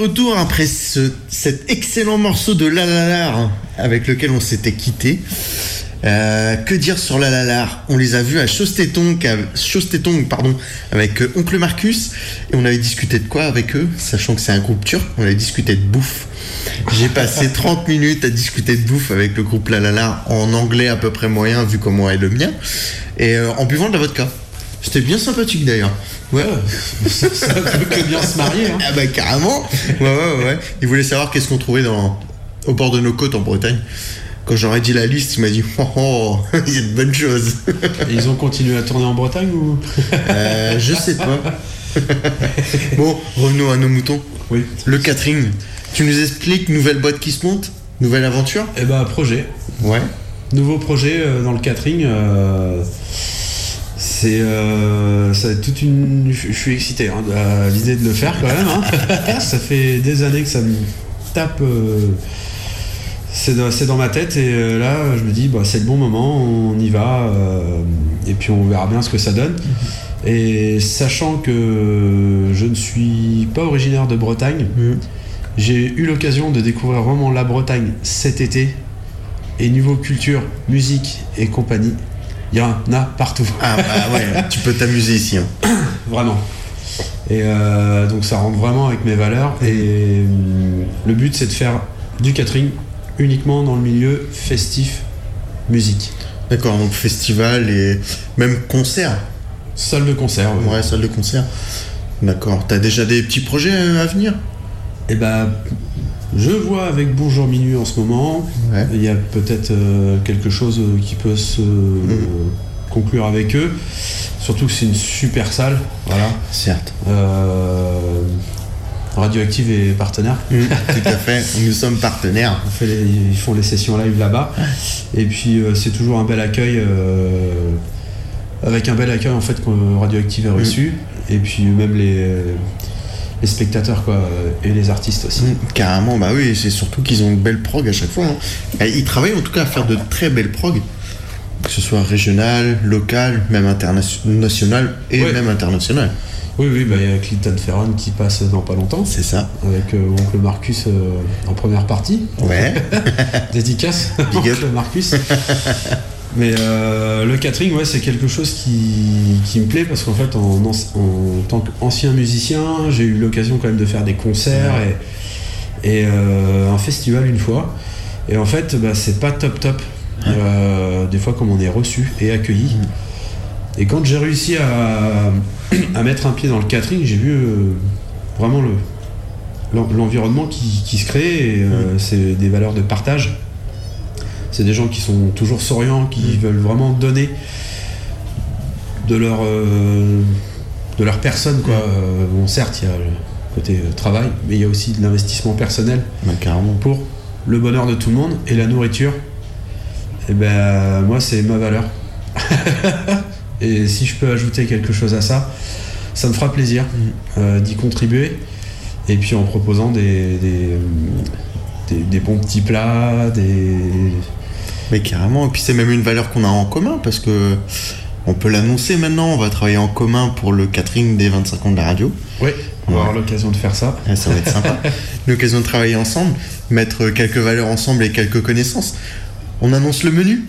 retour après ce- cet excellent morceau de La La La avec lequel on s'était quitté. Euh, que dire sur La La La? On les a vus à Chostetong pardon, avec euh, Oncle Marcus et on avait discuté de quoi avec eux, sachant que c'est un groupe turc, on avait discuté de bouffe. J'ai passé 30 minutes à discuter de bouffe avec le groupe La La La en anglais à peu près moyen vu comment est le mien et euh, en buvant de la vodka. C'était bien sympathique d'ailleurs. Ouais. ça, ça peut que bien se marier. Hein. Ah bah carrément Ouais, ouais, ouais. Il voulait savoir qu'est-ce qu'on trouvait dans... au bord de nos côtes en Bretagne. Quand j'aurais dit la liste, il m'a dit Oh, oh il y a de bonnes choses. Et ils ont continué à tourner en Bretagne ou? Euh, je sais pas. bon, revenons à nos moutons. Oui. Le catering. Tu nous expliques, nouvelle boîte qui se monte Nouvelle aventure? Eh bah, projet. Ouais. Nouveau projet euh, dans le catering. euh, c'est euh, ça va être toute une. Je suis excité hein, à l'idée de le faire quand même. hein. ça fait des années que ça me tape. euh, c'est dans, dans ma tête et euh, là je me dis bah, c'est le bon moment, on y va et puis on verra bien ce que ça donne. Et sachant que je ne suis pas originaire de Bretagne, j'ai eu l'occasion de découvrir vraiment la Bretagne cet été. Et niveau culture, musique et compagnie, il y en a partout. Ah bah ouais, tu peux t'amuser ici. hein. Vraiment. Et euh, donc ça rentre vraiment avec mes valeurs. Et hum, le but c'est de faire du catering uniquement dans le milieu festif, musique. D'accord, donc festival et même concert. Salle de concert. ouais. Ouais, salle de concert. D'accord. T'as déjà des petits projets euh, à venir? Et ben, je vois avec Bonjour Minuit en ce moment. Ouais. Il y a peut-être euh, quelque chose euh, qui peut se euh, conclure avec eux. Surtout que c'est une super salle. Voilà. Certes. Radioactive est partenaire. Tout à fait. Nous sommes partenaires. On fait les- ils font les sessions live là-bas. Et puis euh, c'est toujours un bel accueil. euh, avec un bel accueil en fait que Radioactive a reçu. Et puis même les, les spectateurs quoi, et les artistes aussi. Mm, Carrément, bah oui, c'est surtout qu'ils ont une belle prog à chaque fois. hein. Et Ils travaillent en tout cas à faire de très belles prog, que ce soit régional, local, même international et Ouais. même international. Oui, oui, bah, il y a Clinton Ferron qui passe dans pas longtemps. C'est ça. Avec euh, Oncle Marcus euh, en première partie. Ouais. Dédicace. Oncle Marcus. Mais euh, le catering, ouais, c'est quelque chose qui, qui me plaît parce qu'en fait, en, tant qu'ancien musicien, j'ai eu l'occasion quand même de faire des concerts et, et, euh, un festival une fois. Et en fait, bah, c'est pas top top. Euh, des fois, comme on est reçu et accueilli. Et quand j'ai réussi à, à mettre un pied dans le catering, j'ai vu vraiment le, l'en- l'environnement qui, qui se crée. Et, euh, C'est des valeurs de partage. C'est des gens qui sont toujours souriants, qui veulent vraiment donner de leur, euh, de leur personne. Quoi. Euh, bon, certes, il y a le côté euh, travail, mais il y a aussi de l'investissement personnel Bah, carrément. pour le bonheur de tout le monde et la nourriture. Et ben moi c'est ma valeur. et si je peux ajouter quelque chose à ça, ça me fera plaisir euh, d'y contribuer. Et puis en proposant des, des, des- des bons petits plats, des. Mais carrément, et puis c'est même une valeur qu'on a en commun parce que on peut l'annoncer maintenant, on va travailler en commun pour le catering des 25 ans de la radio. Ouais, on va Ouais. avoir l'occasion de faire ça. Ah, ça va être sympa. L'occasion de travailler ensemble, mettre quelques valeurs ensemble et quelques connaissances. On annonce le menu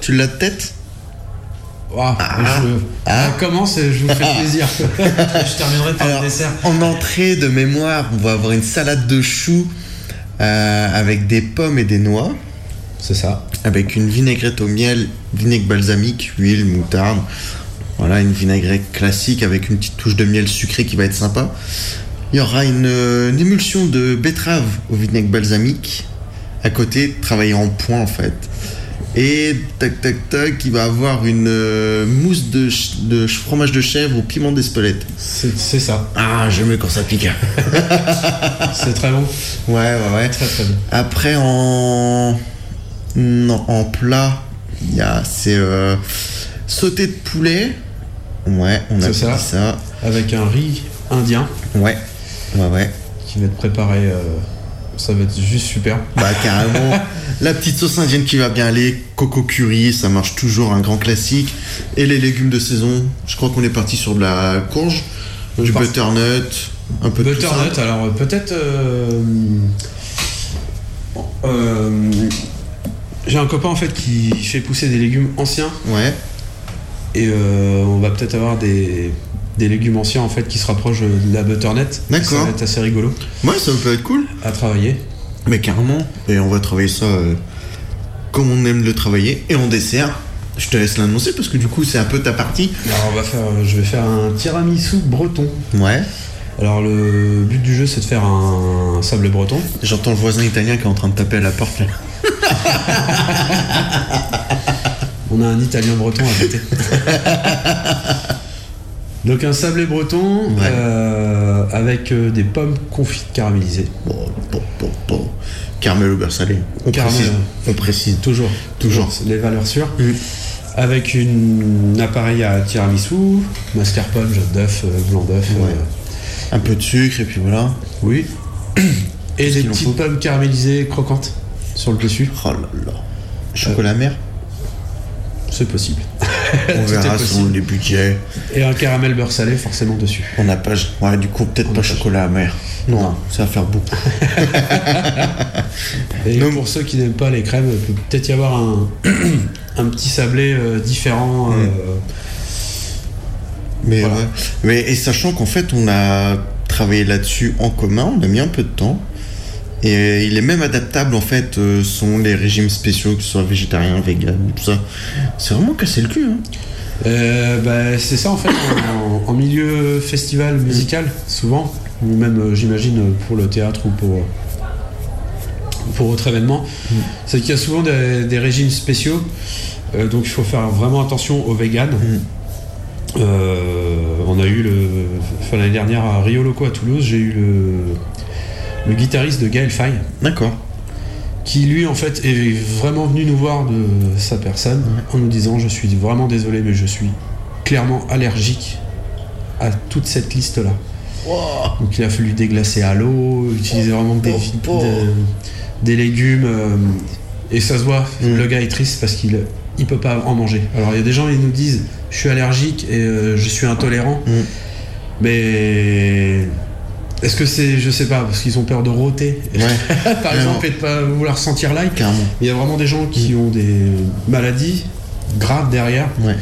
Tu l'as de tête? Ouah, je, Ah. on commence et je vous fais plaisir. je terminerai par Alors, le dessert. en entrée de mémoire, on va avoir une salade de choux euh, avec des pommes et des noix, C'est ça. avec une vinaigrette au miel, vinaigre balsamique, huile, moutarde. Voilà, une vinaigrette classique avec une petite touche de miel sucré qui va être sympa. Il y aura une, euh, une émulsion de betterave au vinaigre balsamique à côté, travaillée en point en fait. Et tac tac tac, il va avoir une euh, mousse de, fromage de chèvre au piment d'Espelette. C'est c'est ça. Ah, j'aime quand ça pique. C'est très bon. Ouais, ouais, ouais. Très très bon. Après, en, non, en plat, il y a c'est euh, sauté de poulet. Ouais, on a ça. ça. Avec un riz indien Ouais, ouais, ouais. qui va être préparé. euh, ça va être juste super. Bah carrément. La petite sauce indienne qui va bien aller, coco curry, ça marche toujours, un grand classique. Et les légumes de saison, je crois qu'on est parti sur de la courge, du butternut, un peu de tout ça. Butternut, alors euh, peut-être. euh, euh, J'ai un copain en fait qui fait pousser des légumes anciens Ouais, et euh, on va peut-être avoir des, des légumes anciens en fait qui se rapprochent de la butternut. D'accord. Ça va être assez rigolo ouais, ça peut être cool. à travailler. Mais carrément. Et on va travailler ça euh, comme on aime le travailler. Et en dessert, Je te laisse l'annoncer parce que du coup, c'est un peu ta partie. Alors on va faire, je vais faire un tiramisu breton. Ouais. Alors le but du jeu c'est de faire un sablé breton. J'entends le voisin italien qui est en train de taper à la porte là. On a un italien breton à côté. Donc un sablé breton Ouais. euh, avec euh, des pommes confites caramélisées. Bon, bon, bon, bon. Caramel au beurre salé. On Caramel, précise. On précise. Toujours, Toujours. les valeurs sûres. Mm. Avec une, un appareil à tiramisu, mascarpone, jaune d'œuf, euh, blanc d'œuf. Ouais. Un peu de sucre et puis voilà. oui. Et des petites pommes caramélisées croquantes sur le dessus. Oh là là. Chocolat mer C'est possible. On verra selon les budgets. Et un caramel beurre salé forcément dessus. On n'a pas. Ouais, du coup, peut-être pas chocolat amer. Non, Non. ça va faire beaucoup. Et Non. pour ceux qui n'aiment pas les crèmes, il peut peut-être y avoir un, un petit sablé euh, différent. Mm. euh, Mais Voilà. ouais. Mais et sachant qu'en fait, on a travaillé là-dessus en commun, on a mis un peu de temps. Et il est même adaptable en fait, euh, sont les régimes spéciaux, que ce soit végétarien, vegan, tout ça. C'est vraiment cassé le cul. Hein. Euh, bah, c'est ça en fait en, en milieu festival musical souvent ou même euh, j'imagine pour le théâtre ou pour pour autre événement c'est qu'il y a souvent des, des régimes spéciaux euh, donc il faut faire vraiment attention aux véganes Euh, on a eu le enfin, l'année dernière à Rio Loco à Toulouse j'ai eu le le guitariste de Gaël Faye D'accord. qui lui en fait est vraiment venu nous voir de sa personne en nous disant je suis vraiment désolé mais je suis clairement allergique à toute cette liste là donc il a fallu déglacer à l'eau utiliser vraiment des, oh. de- des légumes euh, et ça se voit Mm. le gars est triste parce qu'il il peut pas en manger alors il y a des gens ils nous disent je suis allergique et euh, je suis intolérant Mm. mais est-ce que c'est je sais pas parce qu'ils ont peur de rôter Ouais, par exemple et de pas vouloir sentir l'ail. Il y a vraiment des gens qui ont des maladies graves derrière. Ouais.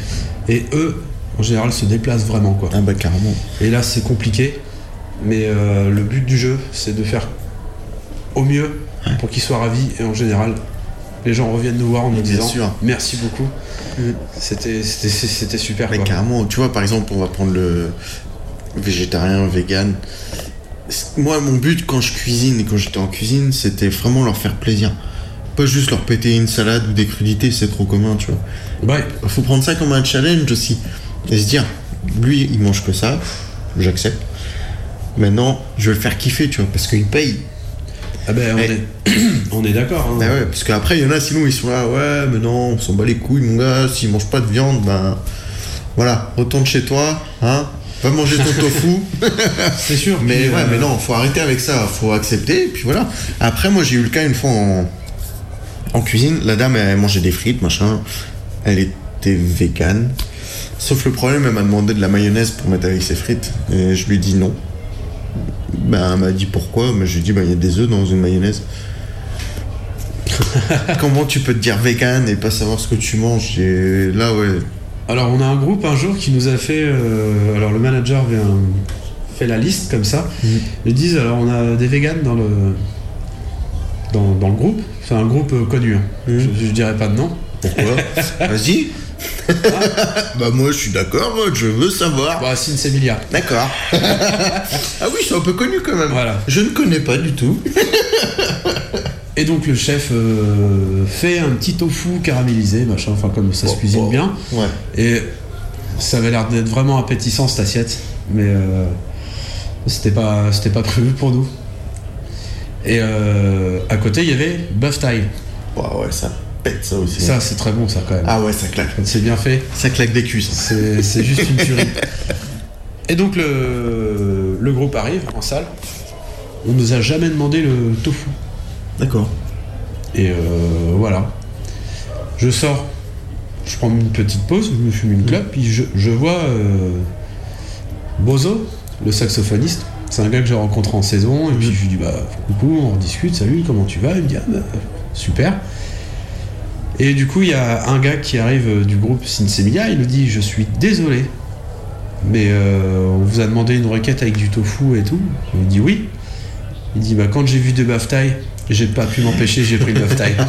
et eux en général se déplacent vraiment quoi. Ah bah carrément. et là c'est compliqué. Mais euh, le but du jeu c'est de faire au mieux pour qu'ils soient ravis. Et en général les gens reviennent nous voir en nous Bien disant sûr. merci beaucoup. Mm. c'était super quoi. carrément, tu vois, par exemple, on va prendre le végétarien, vegan. Moi, mon but quand je cuisine et quand j'étais en cuisine, c'était vraiment leur faire plaisir. Pas juste leur péter une salade ou des crudités, c'est trop commun, tu vois. ouais Faut prendre ça comme un challenge aussi. Et se dire, lui, il mange que ça, j'accepte. Maintenant, je vais le faire kiffer, tu vois, parce qu'il paye. ah ben on est on est d'accord hein. Bah ouais, parce qu'après, il y en a, sinon, ils sont là, ouais, mais non, on s'en bat les couilles, mon gars, s'ils mangent pas de viande, ben. Voilà, retourne chez toi, hein, va manger ton tofu. c'est sûr Mais ouais, euh, mais non, faut arrêter avec ça, faut accepter, et puis voilà. Après, moi, j'ai eu le cas une fois en, en cuisine, la dame, elle mangeait des frites, machin, elle était végane. Sauf le problème, elle m'a demandé de la mayonnaise pour mettre avec ses frites, et je lui ai dit non. Ben, elle m'a dit pourquoi, mais je lui ai dit, bah, il y a des œufs dans une mayonnaise. Comment tu peux te dire vegan et pas savoir ce que tu manges? Et là, ouais. Alors on a un groupe un jour qui nous a fait. euh, alors le manager vient, fait la liste comme ça. Ils disent alors on a des véganes dans le dans, dans le groupe. C'est un groupe euh, connu. hein. Mhm. Je, je dirais pas de nom. Pourquoi? Vas-y. bah, moi, je suis d'accord, je veux savoir. Bah Sinsemilia. D'accord. ah oui, c'est un peu connu quand même. Voilà. Je ne connais pas du tout. Et donc le chef euh, fait un petit tofu caramélisé, machin, enfin comme ça se Oh, cuisine oh. bien. Ouais. Et ça avait l'air d'être vraiment appétissant cette assiette, mais euh, c'était pas c'était pas prévu pour nous. Et euh, à côté il y avait buff thai. Ouais, ouais, ça pète ça aussi. Ça c'est très bon ça quand même. Ah ouais, ça claque. C'est bien fait. Ça claque des cuisses. C'est c'est juste une tuerie. Et donc le, le groupe arrive en salle. On nous a jamais demandé le tofu. D'accord. Et euh, voilà. Je sors, je prends une petite pause, je me fume une clope, puis je, je vois euh, Bozo, le saxophoniste. C'est un gars que j'ai rencontré en saison, et puis je lui dis bah coucou, on rediscute, salut, comment tu vas? Il me dit ah bah, super. Et du coup, il y a un gars qui arrive euh, du groupe Sinsemilia, il nous dit je suis désolé, mais euh, on vous a demandé une requête avec du tofu et tout. Je lui dis oui. Il dit bah quand j'ai vu de Baftai J'ai pas pu m'empêcher, j'ai pris le love taille.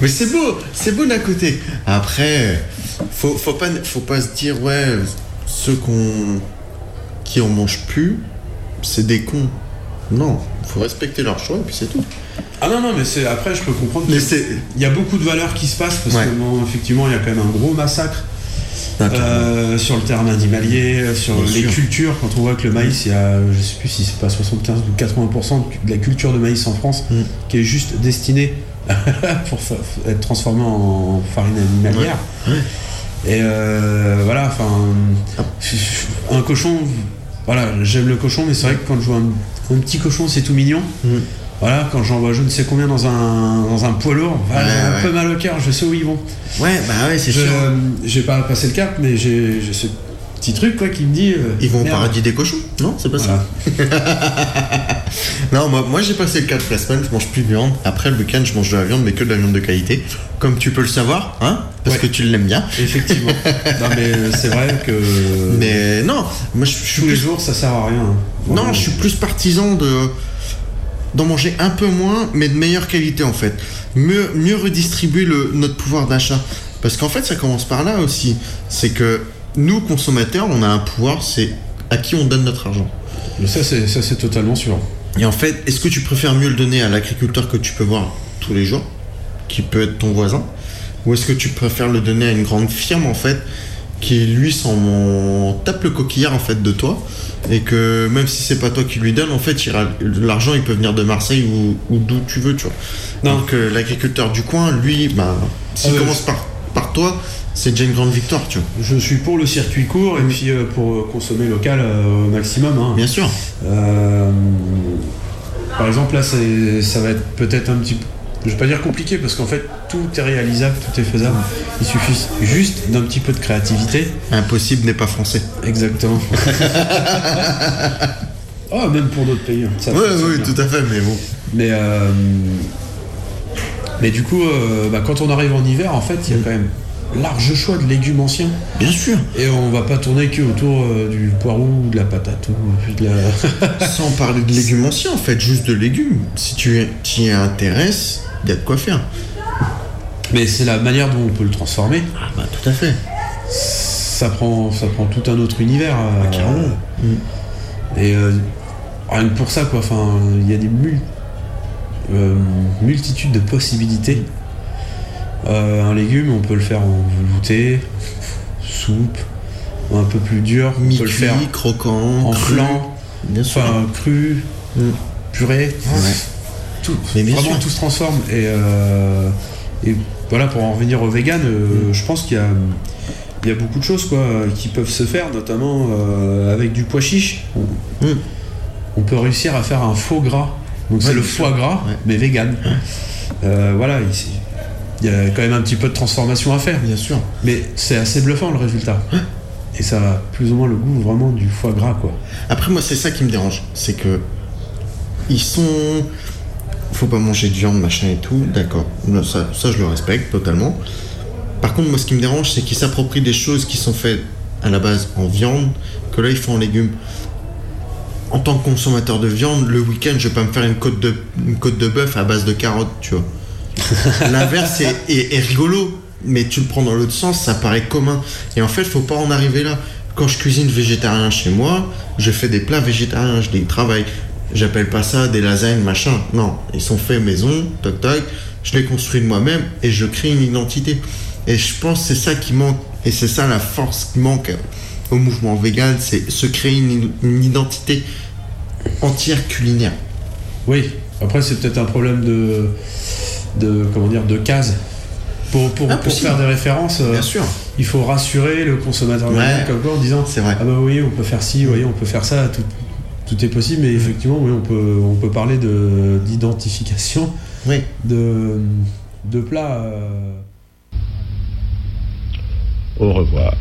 Mais c'est beau, c'est beau d'un côté. Après, faut, faut, pas, faut pas se dire, ouais, ceux qu'on, qui en mangent plus, c'est des cons. Non, faut respecter leur choix et puis c'est tout. Ah non, non, mais c'est après, je peux comprendre Mais c'est. il y a beaucoup de valeurs qui se passent parce Ouais. que, effectivement, il y a quand même un gros massacre euh, sur le terrain animalier, sur Bien les sûr. cultures. Quand on voit que le maïs, il y a, je sais plus si c'est pas 75 ou 80% de la culture de maïs en France Mm. qui est juste destinée pour être transformée en farine animalière. Et euh, voilà, enfin, un cochon, voilà, j'aime le cochon, mais c'est vrai que quand je vois un, un petit cochon, c'est tout mignon. Mm. Voilà, quand j'en vois je ne sais combien dans un, dans un poids lourd, voilà, Ouais, j'ai un ouais. peu mal au cœur, je sais où ils vont. Ouais, bah ouais, c'est sûr. j'ai pas passé le cap, mais j'ai ce petit truc quoi qui me dit. euh, Ils vont au paradis des cochons Non, c'est pas Voilà. ça. non, moi, moi j'ai passé le 4 la semaine, je mange plus de viande. Après le week-end, je mange de la viande, mais que de la viande de qualité. Comme tu peux le savoir, hein Parce Ouais. que tu l'aimes bien. Effectivement. non mais euh, c'est vrai que Mais non, moi je, suis tous les jours ça sert à rien. hein. Non, je suis plus partisan de d'en manger un peu moins, mais de meilleure qualité en fait. Mieux, mieux redistribuer le, notre pouvoir d'achat. Parce qu'en fait, ça commence par là aussi. C'est que nous, consommateurs, on a un pouvoir, c'est à qui on donne notre argent. Mais ça c'est ça c'est totalement sûr. Et en fait, est-ce que tu préfères mieux le donner à l'agriculteur que tu peux voir tous les jours, qui peut être ton voisin, ou est-ce que tu préfères le donner à une grande firme en fait, qui lui s'en tape le coquillard en fait de toi, et que même si c'est pas toi qui lui donne, en fait, l'argent il peut venir de Marseille ou, ou d'où tu veux, tu vois. Non. Donc euh, l'agriculteur du coin, lui, bah, s'il Ah ouais. commence par, par toi, c'est déjà une grande victoire, tu vois. Je suis pour le circuit court et puis euh, pour euh, consommer local euh, au maximum. hein. Bien sûr. Euh, par exemple, là, ça va être peut-être un petit peu. Je vais pas dire compliqué parce qu'en fait, tout est réalisable, tout est faisable. Il suffit juste d'un petit peu de créativité. Impossible n'est pas français. Exactement. oh, même pour d'autres pays. hein. Ça Ouais, oui, bien. tout à fait, mais bon. Mais, euh, mais du coup, euh, bah, quand on arrive en hiver, en fait, il y a quand même large choix de légumes anciens. Bien sûr. Et on va pas tourner que autour euh, du poireau ou de la patate ou de la. Sans parler de légumes anciens, en fait, juste de légumes. Si tu t'y intéresses, il y a de quoi faire. Mais c'est la manière dont on peut le transformer. Ah bah tout à fait. Ça prend, ça prend tout un autre univers. euh, carrément. Et euh, rien que pour ça, quoi. Enfin, il y a des mul- euh, multitudes de possibilités. Euh, un légume, on peut le faire en velouté, soupe, un peu plus dur. On peut le faire croquant, en cru. flan, Bien sûr. enfin cru, Mm. purée. Ouais. Tout, Mais bien vraiment sûr. tout se transforme. Et, et voilà, pour en revenir au vegan, euh, je pense qu'il y a, il y a beaucoup de choses quoi, qui peuvent se faire, notamment euh, avec du pois chiche. On, Mm. on peut réussir à faire un faux gras. Donc c'est le foie gras, Ouais. mais vegan. Euh, voilà, il, il y a quand même un petit peu de transformation à faire. Bien sûr. Mais c'est assez bluffant le résultat. Et ça a plus ou moins le goût vraiment du foie gras quoi. Après, moi, c'est ça qui me dérange. C'est que. Ils sont. Faut pas manger de viande, machin et tout. D'accord. Ça, ça, je le respecte totalement. Par contre, moi, ce qui me dérange, c'est qu'ils s'approprient des choses qui sont faites à la base en viande, que là, ils font en légumes. En tant que consommateur de viande, le week-end, je vais pas me faire une côte de, une côte de bœuf à base de carottes, tu vois. L'inverse est, est- est rigolo, mais tu le prends dans l'autre sens, ça paraît commun. Et en fait, faut pas en arriver là. Quand je cuisine végétarien chez moi, je fais des plats végétariens, je les travaille. J'appelle pas ça des lasagnes, machin. Non, ils sont faits maison, toc toc. Je les construis de moi-même et je crée une identité. Et je pense que c'est ça qui manque. Et c'est ça la force qui manque au mouvement vegan, c'est se créer une, une identité entière culinaire. Oui, après c'est peut-être un problème de, de comment dire de case. Pour, pour, Ah, pour faire des références, euh, Bien sûr. il faut rassurer le consommateur Ouais. comme quoi en disant C'est vrai. ah bah oui on peut faire ci, oui on peut faire ça, tout, tout est possible, mais effectivement, oui, on peut, on peut parler d'identification de, de plats. Euh. Au revoir.